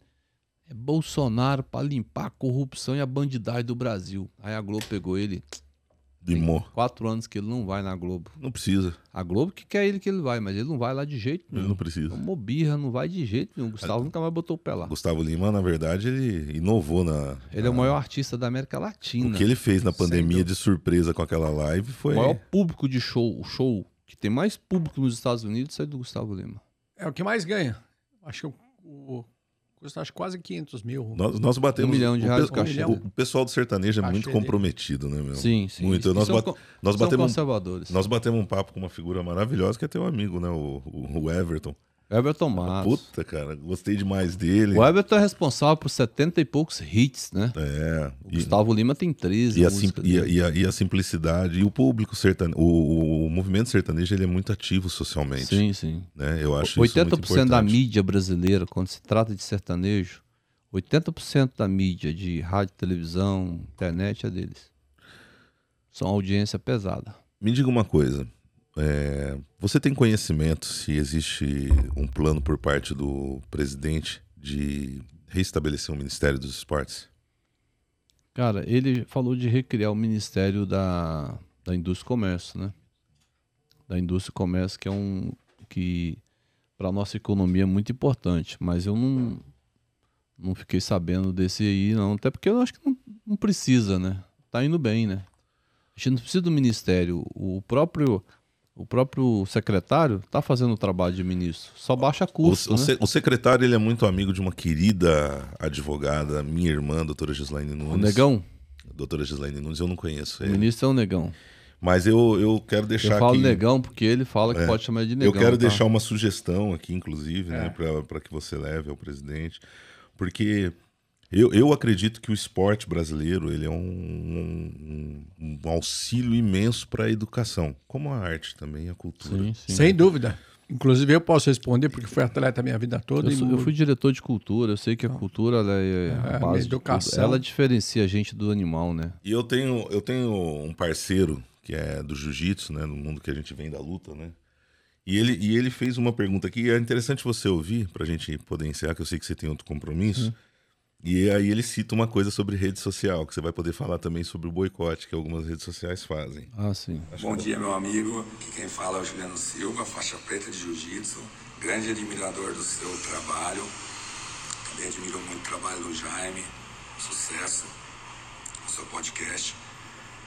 Speaker 3: é Bolsonaro para limpar a corrupção e a bandidagem do Brasil. Aí a Globo pegou ele,
Speaker 1: Limou.
Speaker 3: Quatro anos que ele não vai na Globo.
Speaker 1: Não precisa.
Speaker 3: A Globo que quer ele que ele vai, mas ele não vai lá de jeito nenhum.
Speaker 1: Ele não precisa.
Speaker 3: Tomou birra, não vai de jeito nenhum. O Gustavo nunca mais botou o pé lá.
Speaker 1: Gustavo Lima, na verdade, ele inovou na.
Speaker 3: Ele é o maior artista da América Latina.
Speaker 1: O que ele fez na pandemia de surpresa com aquela live foi.
Speaker 3: O maior público de show, o show que tem mais público nos Estados Unidos sai do Gustavo Lima.
Speaker 2: É o que mais ganha. Acho que o, o Custa acho quase 500 mil.
Speaker 1: Nós, nós batemos.
Speaker 3: Um milhão de reais o,
Speaker 1: cachê. O, o pessoal do sertanejo é muito comprometido, né, meu?
Speaker 3: Sim, sim.
Speaker 1: Muito. Nós,
Speaker 3: bat,
Speaker 1: nós, batemos,
Speaker 3: conservadores.
Speaker 1: nós batemos um papo com uma figura maravilhosa que é teu amigo, né? O, o Everton.
Speaker 3: Everton Matos.
Speaker 1: Puta, cara, gostei demais dele.
Speaker 3: O Everton é responsável por 70 e poucos hits, né?
Speaker 1: É.
Speaker 3: O e, Gustavo Lima tem 13.
Speaker 1: E a, sim, e, a, e, a, e a, simplicidade. E o público sertanejo. O, o, movimento sertanejo ele é muito ativo socialmente.
Speaker 3: Sim, sim.
Speaker 1: Né? Eu acho 80% isso muito importante.
Speaker 3: da mídia brasileira, quando se trata de sertanejo, 80% da mídia de rádio, televisão, internet é deles. São audiência pesada.
Speaker 1: Me diga uma coisa. É, você tem conhecimento se existe um plano por parte do presidente de restabelecer o Ministério dos Esportes?
Speaker 3: Cara, ele falou de recriar o Ministério da, da Indústria e Comércio, né? Da Indústria e Comércio, que é um que para nossa economia é muito importante, mas eu não, não fiquei sabendo desse aí, não. Até porque eu acho que não, não precisa, né? Tá indo bem, né? A gente não precisa do ministério. O próprio o próprio secretário está fazendo o trabalho de ministro. Só baixa custo.
Speaker 1: O,
Speaker 3: né?
Speaker 1: o, secretário ele é muito amigo de uma querida advogada, minha irmã, doutora Gislaine Nunes.
Speaker 3: O Negão?
Speaker 1: Doutora Gislaine Nunes, eu não conheço.
Speaker 3: Ele. O ministro é o Negão.
Speaker 1: Mas eu, eu quero deixar.
Speaker 3: Eu falo
Speaker 1: aqui...
Speaker 3: negão porque ele fala que é, pode chamar de negão.
Speaker 1: Eu quero
Speaker 3: tá?
Speaker 1: deixar uma sugestão aqui, inclusive, né, é. né, para que você leve ao presidente. Porque eu, eu acredito que o esporte brasileiro ele é um, um, um auxílio imenso para a educação, como a arte também, a cultura. Sim,
Speaker 2: sim. Sem dúvida. Inclusive eu posso responder porque fui atleta a minha vida toda.
Speaker 3: Eu, sou, eu fui diretor de cultura, eu sei que a cultura ela é, é a base educação. Ela diferencia a gente do animal, né?
Speaker 1: E eu tenho, eu tenho um parceiro que é do jiu-jitsu, né, no mundo que a gente vem da luta, né? E ele, e ele fez uma pergunta aqui, é interessante você ouvir, para a gente poder encerrar, que eu sei que você tem outro compromisso. Hum. E aí ele cita uma coisa sobre rede social, que você vai poder falar também sobre o boicote que algumas redes sociais fazem.
Speaker 3: Ah, sim.
Speaker 4: Acho Bom que... dia, meu amigo. Aqui quem fala é o Juliano Silva, faixa preta de jiu-jitsu, grande admirador do seu trabalho. Também admiro muito o trabalho do Jaime, sucesso no seu podcast.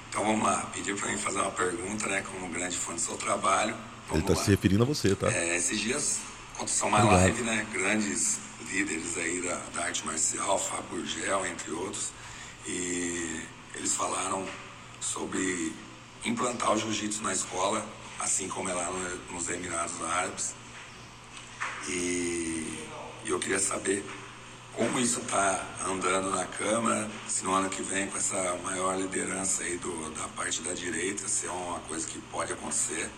Speaker 4: Então vamos lá, pediu para mim fazer uma pergunta, né, como um grande fã do seu trabalho.
Speaker 1: Vamos Ele está se referindo a você, tá?
Speaker 4: É, esses dias aconteceu uma Obrigado. live, né, grandes líderes aí da, da arte marcial, Fábio Gurgel, entre outros, e eles falaram sobre implantar o jiu-jitsu na escola, assim como é lá no, nos Emirados Árabes. E, e eu queria saber como isso está andando na Câmara, se no ano que vem, com essa maior liderança aí do, da parte da direita, se é uma coisa que pode acontecer.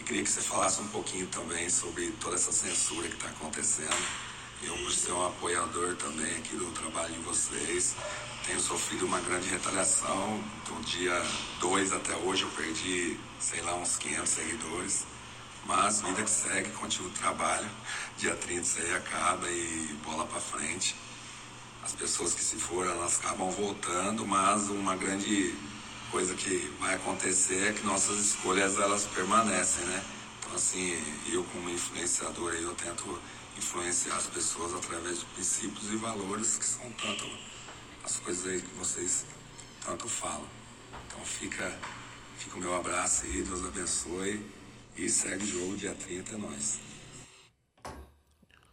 Speaker 4: E queria que você falasse um pouquinho também sobre toda essa censura que está acontecendo eu, por ser um apoiador também aqui do trabalho de vocês, tenho sofrido uma grande retaliação. Do dia 2 até hoje eu perdi, sei lá, uns 500 seguidores. Mas vida que segue, continua o trabalho. Dia 30 isso aí acaba e bola para frente. As pessoas que se foram, elas acabam voltando, mas uma grande coisa que vai acontecer é que nossas escolhas elas permanecem, né? Então assim, eu como influenciador eu tento influenciar as pessoas através de princípios e valores que são tanto as coisas aí que vocês tanto falam. Então fica, fica o meu abraço aí, Deus abençoe e segue o jogo dia 30 é nóis.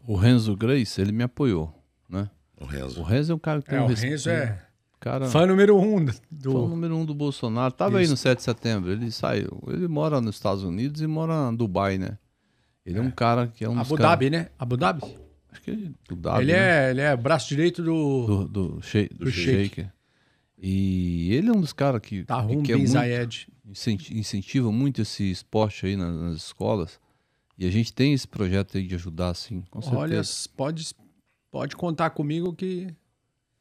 Speaker 3: O Renzo Grace, ele me apoiou, né?
Speaker 1: O Renzo.
Speaker 3: O Renzo é um cara que tem
Speaker 2: é,
Speaker 3: um
Speaker 2: o Renzo é cara, fã número um do...
Speaker 3: Fã número um do Bolsonaro. Tava Isso. aí no 7 de setembro, ele saiu. Ele mora nos Estados Unidos e mora em Dubai, né? Ele é, um cara que é um
Speaker 2: Abu Dhabi, né? Abu Dhabi?
Speaker 3: Acho que é do Dhabi,
Speaker 2: ele,
Speaker 3: né?
Speaker 2: é, ele é braço direito do...
Speaker 3: Do, do, shei, do, do Sheik. E ele é um dos caras que,
Speaker 2: Tahum
Speaker 3: que
Speaker 2: é muito,
Speaker 3: incentiva muito esse esporte aí nas, nas, escolas. E a gente tem esse projeto aí de ajudar, assim, com certeza.
Speaker 2: Olha, pode, pode contar comigo que...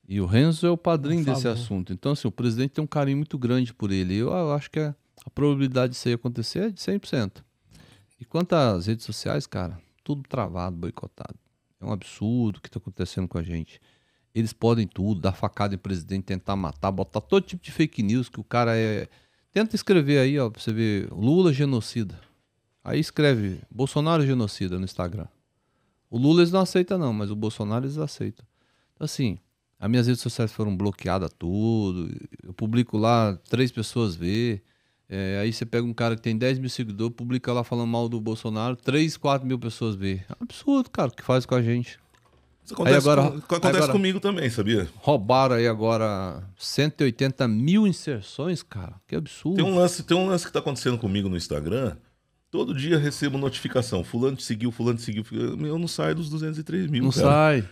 Speaker 3: E o Renzo é o padrinho desse assunto. Então, assim, o presidente tem um carinho muito grande por ele. Eu acho que a, a probabilidade disso aí acontecer é de 100%. E quanto às redes sociais, cara, tudo travado, boicotado. É um absurdo o que está acontecendo com a gente. Eles podem tudo, dar facada em presidente, tentar matar, botar todo tipo de fake news que o cara é. Tenta escrever aí, ó, pra você ver Lula genocida. Aí escreve Bolsonaro genocida no Instagram. O Lula eles não aceitam, não, mas o Bolsonaro eles aceitam. Então, assim, as minhas redes sociais foram bloqueadas tudo. Eu publico lá, três pessoas vê. É, aí você pega um cara que tem 10 mil seguidores, publica lá falando mal do Bolsonaro, 3, 4 mil pessoas vê. É um absurdo, cara, o que faz com a gente.
Speaker 1: Isso acontece, agora, com, acontece agora, comigo também, sabia?
Speaker 3: Roubaram aí agora 180 mil inserções, cara. Que absurdo.
Speaker 1: Tem um lance, tem um lance que tá acontecendo comigo no Instagram. Todo dia recebo notificação. Fulano te seguiu, fulano te seguiu. Eu não saio dos 203 mil.
Speaker 3: Não
Speaker 1: cara.
Speaker 3: sai.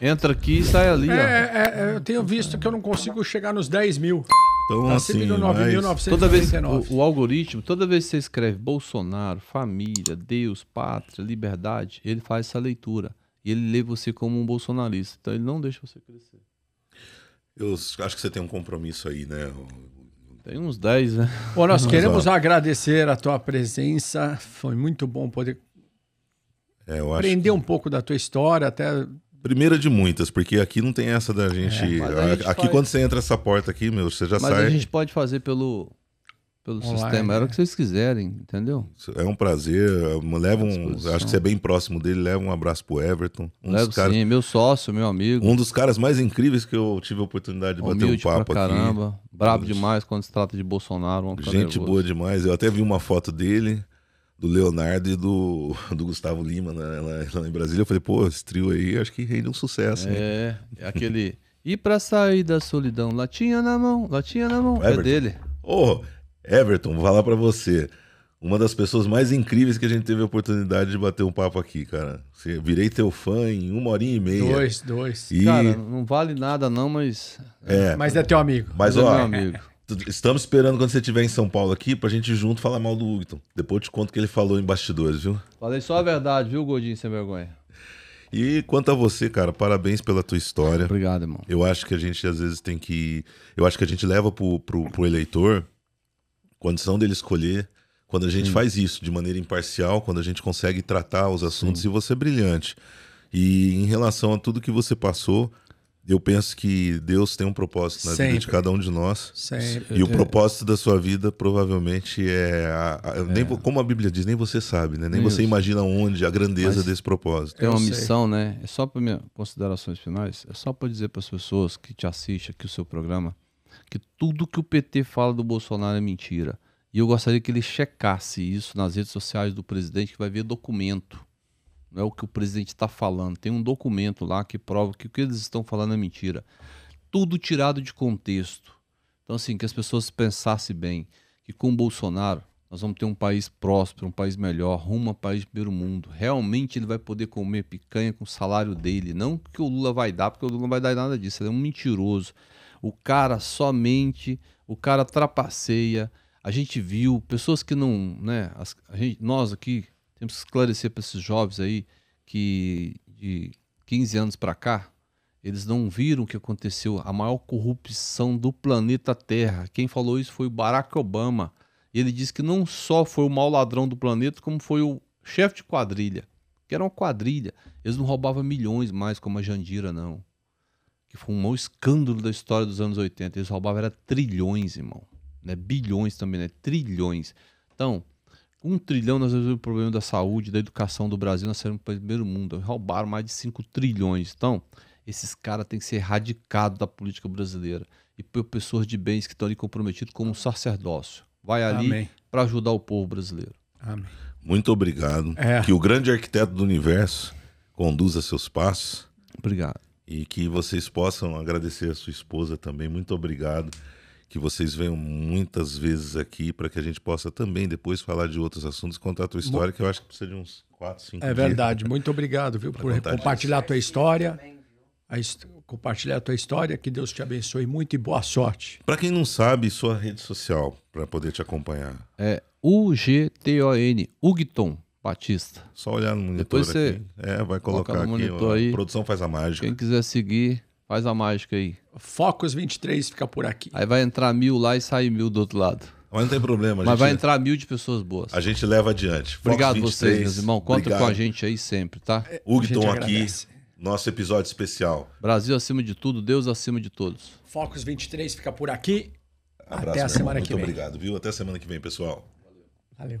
Speaker 3: Entra aqui e sai ali,
Speaker 2: é, é, é, eu tenho visto que eu não consigo chegar nos 10 mil.
Speaker 1: Então, tá assim,
Speaker 3: mas... toda vez o, o, algoritmo, toda vez que você escreve Bolsonaro, família, Deus, pátria, liberdade, ele faz essa leitura. E ele lê você como um bolsonarista. Então ele não deixa você crescer.
Speaker 1: Eu acho que você tem um compromisso aí, né?
Speaker 3: Tem uns 10, né?
Speaker 2: Bom, nós queremos agradecer a tua presença. Foi muito bom poder é, aprender que... um pouco da tua história, até
Speaker 1: Primeira de muitas, porque aqui não tem essa da gente. É, gente aqui, faz... quando você entra essa porta aqui, meu, você já
Speaker 3: mas
Speaker 1: sai.
Speaker 3: Mas a gente pode fazer pelo. pelo
Speaker 2: Online,
Speaker 3: sistema. Era
Speaker 2: né?
Speaker 3: o que vocês quiserem, entendeu?
Speaker 1: É um prazer. Leva um, acho que você é bem próximo dele. Leva um abraço pro Everton. Um
Speaker 3: Levo
Speaker 1: dos, caras,
Speaker 3: sim, meu sócio, meu amigo.
Speaker 1: um dos caras mais incríveis que eu tive a oportunidade de bater um
Speaker 3: humilde
Speaker 1: papo
Speaker 3: pra
Speaker 1: aqui.
Speaker 3: caramba. Brabo
Speaker 1: Humilde.
Speaker 3: demais quando se trata de Bolsonaro.
Speaker 1: Gente
Speaker 3: nervoso.
Speaker 1: boa demais. Eu até vi uma foto dele, do Leonardo e do, do Gustavo Lima né, lá, lá em Brasília. Eu falei, pô, esse trio aí acho que rende um sucesso. hein?
Speaker 3: É, é aquele. E pra sair da solidão, latinha na mão, latinha na mão. É
Speaker 1: Everton.
Speaker 3: dele.
Speaker 1: Ô, Everton, vou falar pra você. Uma das pessoas mais incríveis que a gente teve a oportunidade de bater um papo aqui, cara. Você- Virei teu fã em uma horinha e meia.
Speaker 2: Dois, dois.
Speaker 1: E,
Speaker 3: Cara, não vale nada não, mas.
Speaker 1: é,
Speaker 2: Mas é teu amigo.
Speaker 1: mas
Speaker 3: é
Speaker 1: ó,
Speaker 3: meu amigo.
Speaker 1: Estamos esperando quando você estiver em São Paulo aqui pra gente junto falar mal do Hugton. Depois eu te conto o que ele falou em bastidores, viu?
Speaker 3: Falei só a verdade, viu, Gordinho sem vergonha?
Speaker 1: E quanto a você, cara, parabéns pela tua história.
Speaker 3: Obrigado, irmão.
Speaker 1: Eu acho que a gente às vezes tem que. Eu acho que a gente leva pro, pro, pro eleitor condição dele escolher. Quando a gente faz isso de maneira imparcial, quando a gente consegue tratar os assuntos, e você é brilhante. E em relação a tudo que você passou, eu penso que Deus tem um propósito na vida de
Speaker 2: Sempre.
Speaker 1: cada um de nós.
Speaker 2: Sempre.
Speaker 1: E o propósito da sua vida provavelmente é. a- a- nem vo- como a Bíblia diz, nem você sabe, né? Nem você imagina onde a grandeza
Speaker 3: Mas-
Speaker 1: desse propósito.
Speaker 3: Tem uma
Speaker 2: Eu sei.
Speaker 3: missão, né? É só para minhas considerações finais. É só para dizer para as pessoas que te assistem aqui o seu programa que tudo que o PT fala do Bolsonaro é mentira. E eu gostaria que ele checasse isso nas redes sociais do presidente, que vai ver documento. Não é o que o presidente está falando. Tem um documento lá que prova que o que eles estão falando é mentira. Tudo tirado de contexto. Então, assim, que as pessoas pensassem bem que com o Bolsonaro nós vamos ter um país próspero, um país melhor, rumo a país de primeiro mundo. Realmente ele vai poder comer picanha com o salário dele. Não que o Lula vai dar, porque o Lula não vai dar nada disso. Ele é um mentiroso. O cara somente, o cara trapaceia. A gente viu pessoas que não, né? as- gente, nós aqui temos que esclarecer para esses jovens aí que de 15 anos para cá, eles não viram o que aconteceu, a maior corrupção do planeta Terra. Quem falou isso foi o Barack Obama. Ele disse que não só foi o mau ladrão do planeta, como foi o chefe de quadrilha, que era uma quadrilha. Eles não roubavam milhões mais como a Jandira, não. Que foi um maior escândalo da história dos anos 80. Eles roubavam era trilhões, irmão. Não é bilhões também, né? Trilhões. Então, um trilhão nós resolvemos o problema da saúde, da educação do Brasil, nós saímos para o primeiro mundo. Roubaram mais de 5 trilhões. Então, esses caras têm que ser erradicados da política brasileira. E por pessoas de bens que estão ali comprometidos como um sacerdócio. Vai ali para ajudar o povo brasileiro.
Speaker 2: Amém.
Speaker 1: Muito obrigado.
Speaker 2: É.
Speaker 1: Que o grande arquiteto do universo conduza seus passos
Speaker 3: Obrigado.
Speaker 1: e que vocês possam agradecer a sua esposa também. Muito obrigado. Que vocês venham muitas vezes aqui para que a gente possa também depois falar de outros assuntos, contar a tua história, que eu acho que precisa de uns 4, 5
Speaker 2: É verdade. Muito obrigado, viu, por
Speaker 1: contar
Speaker 2: compartilhar a tua história. A hist- compartilhar a tua história. Que Deus te abençoe muito e boa sorte.
Speaker 1: Para quem não sabe, sua rede social para poder te acompanhar.
Speaker 3: É U-G-T-O-N, Ugton Batista.
Speaker 1: Só olhar no monitor
Speaker 3: Depois você
Speaker 1: aqui. É, vai
Speaker 3: coloca
Speaker 1: colocar
Speaker 3: no
Speaker 1: aqui. ó,
Speaker 3: aí.
Speaker 1: A produção faz a mágica.
Speaker 3: Quem quiser seguir, faz a mágica aí.
Speaker 2: Focus 23 fica por aqui.
Speaker 3: Aí vai entrar mil lá e sai mil do outro lado.
Speaker 1: Mas não tem problema. A
Speaker 3: Mas
Speaker 1: gente,
Speaker 3: vai entrar mil de pessoas boas.
Speaker 1: a gente leva adiante. Fox
Speaker 3: Obrigado
Speaker 1: 23,
Speaker 3: vocês, meus irmãos. Conta
Speaker 1: obrigado.
Speaker 3: com a gente aí sempre, tá?
Speaker 2: A gente
Speaker 1: Hugton aqui, nosso episódio especial.
Speaker 3: Brasil acima de tudo, Deus acima de todos.
Speaker 2: Focus 23 fica por aqui.
Speaker 1: Abraço,
Speaker 2: Até a
Speaker 1: irmão.
Speaker 2: semana
Speaker 1: Muito
Speaker 2: que vem.
Speaker 1: obrigado, viu? Até semana que vem, pessoal.
Speaker 2: Valeu.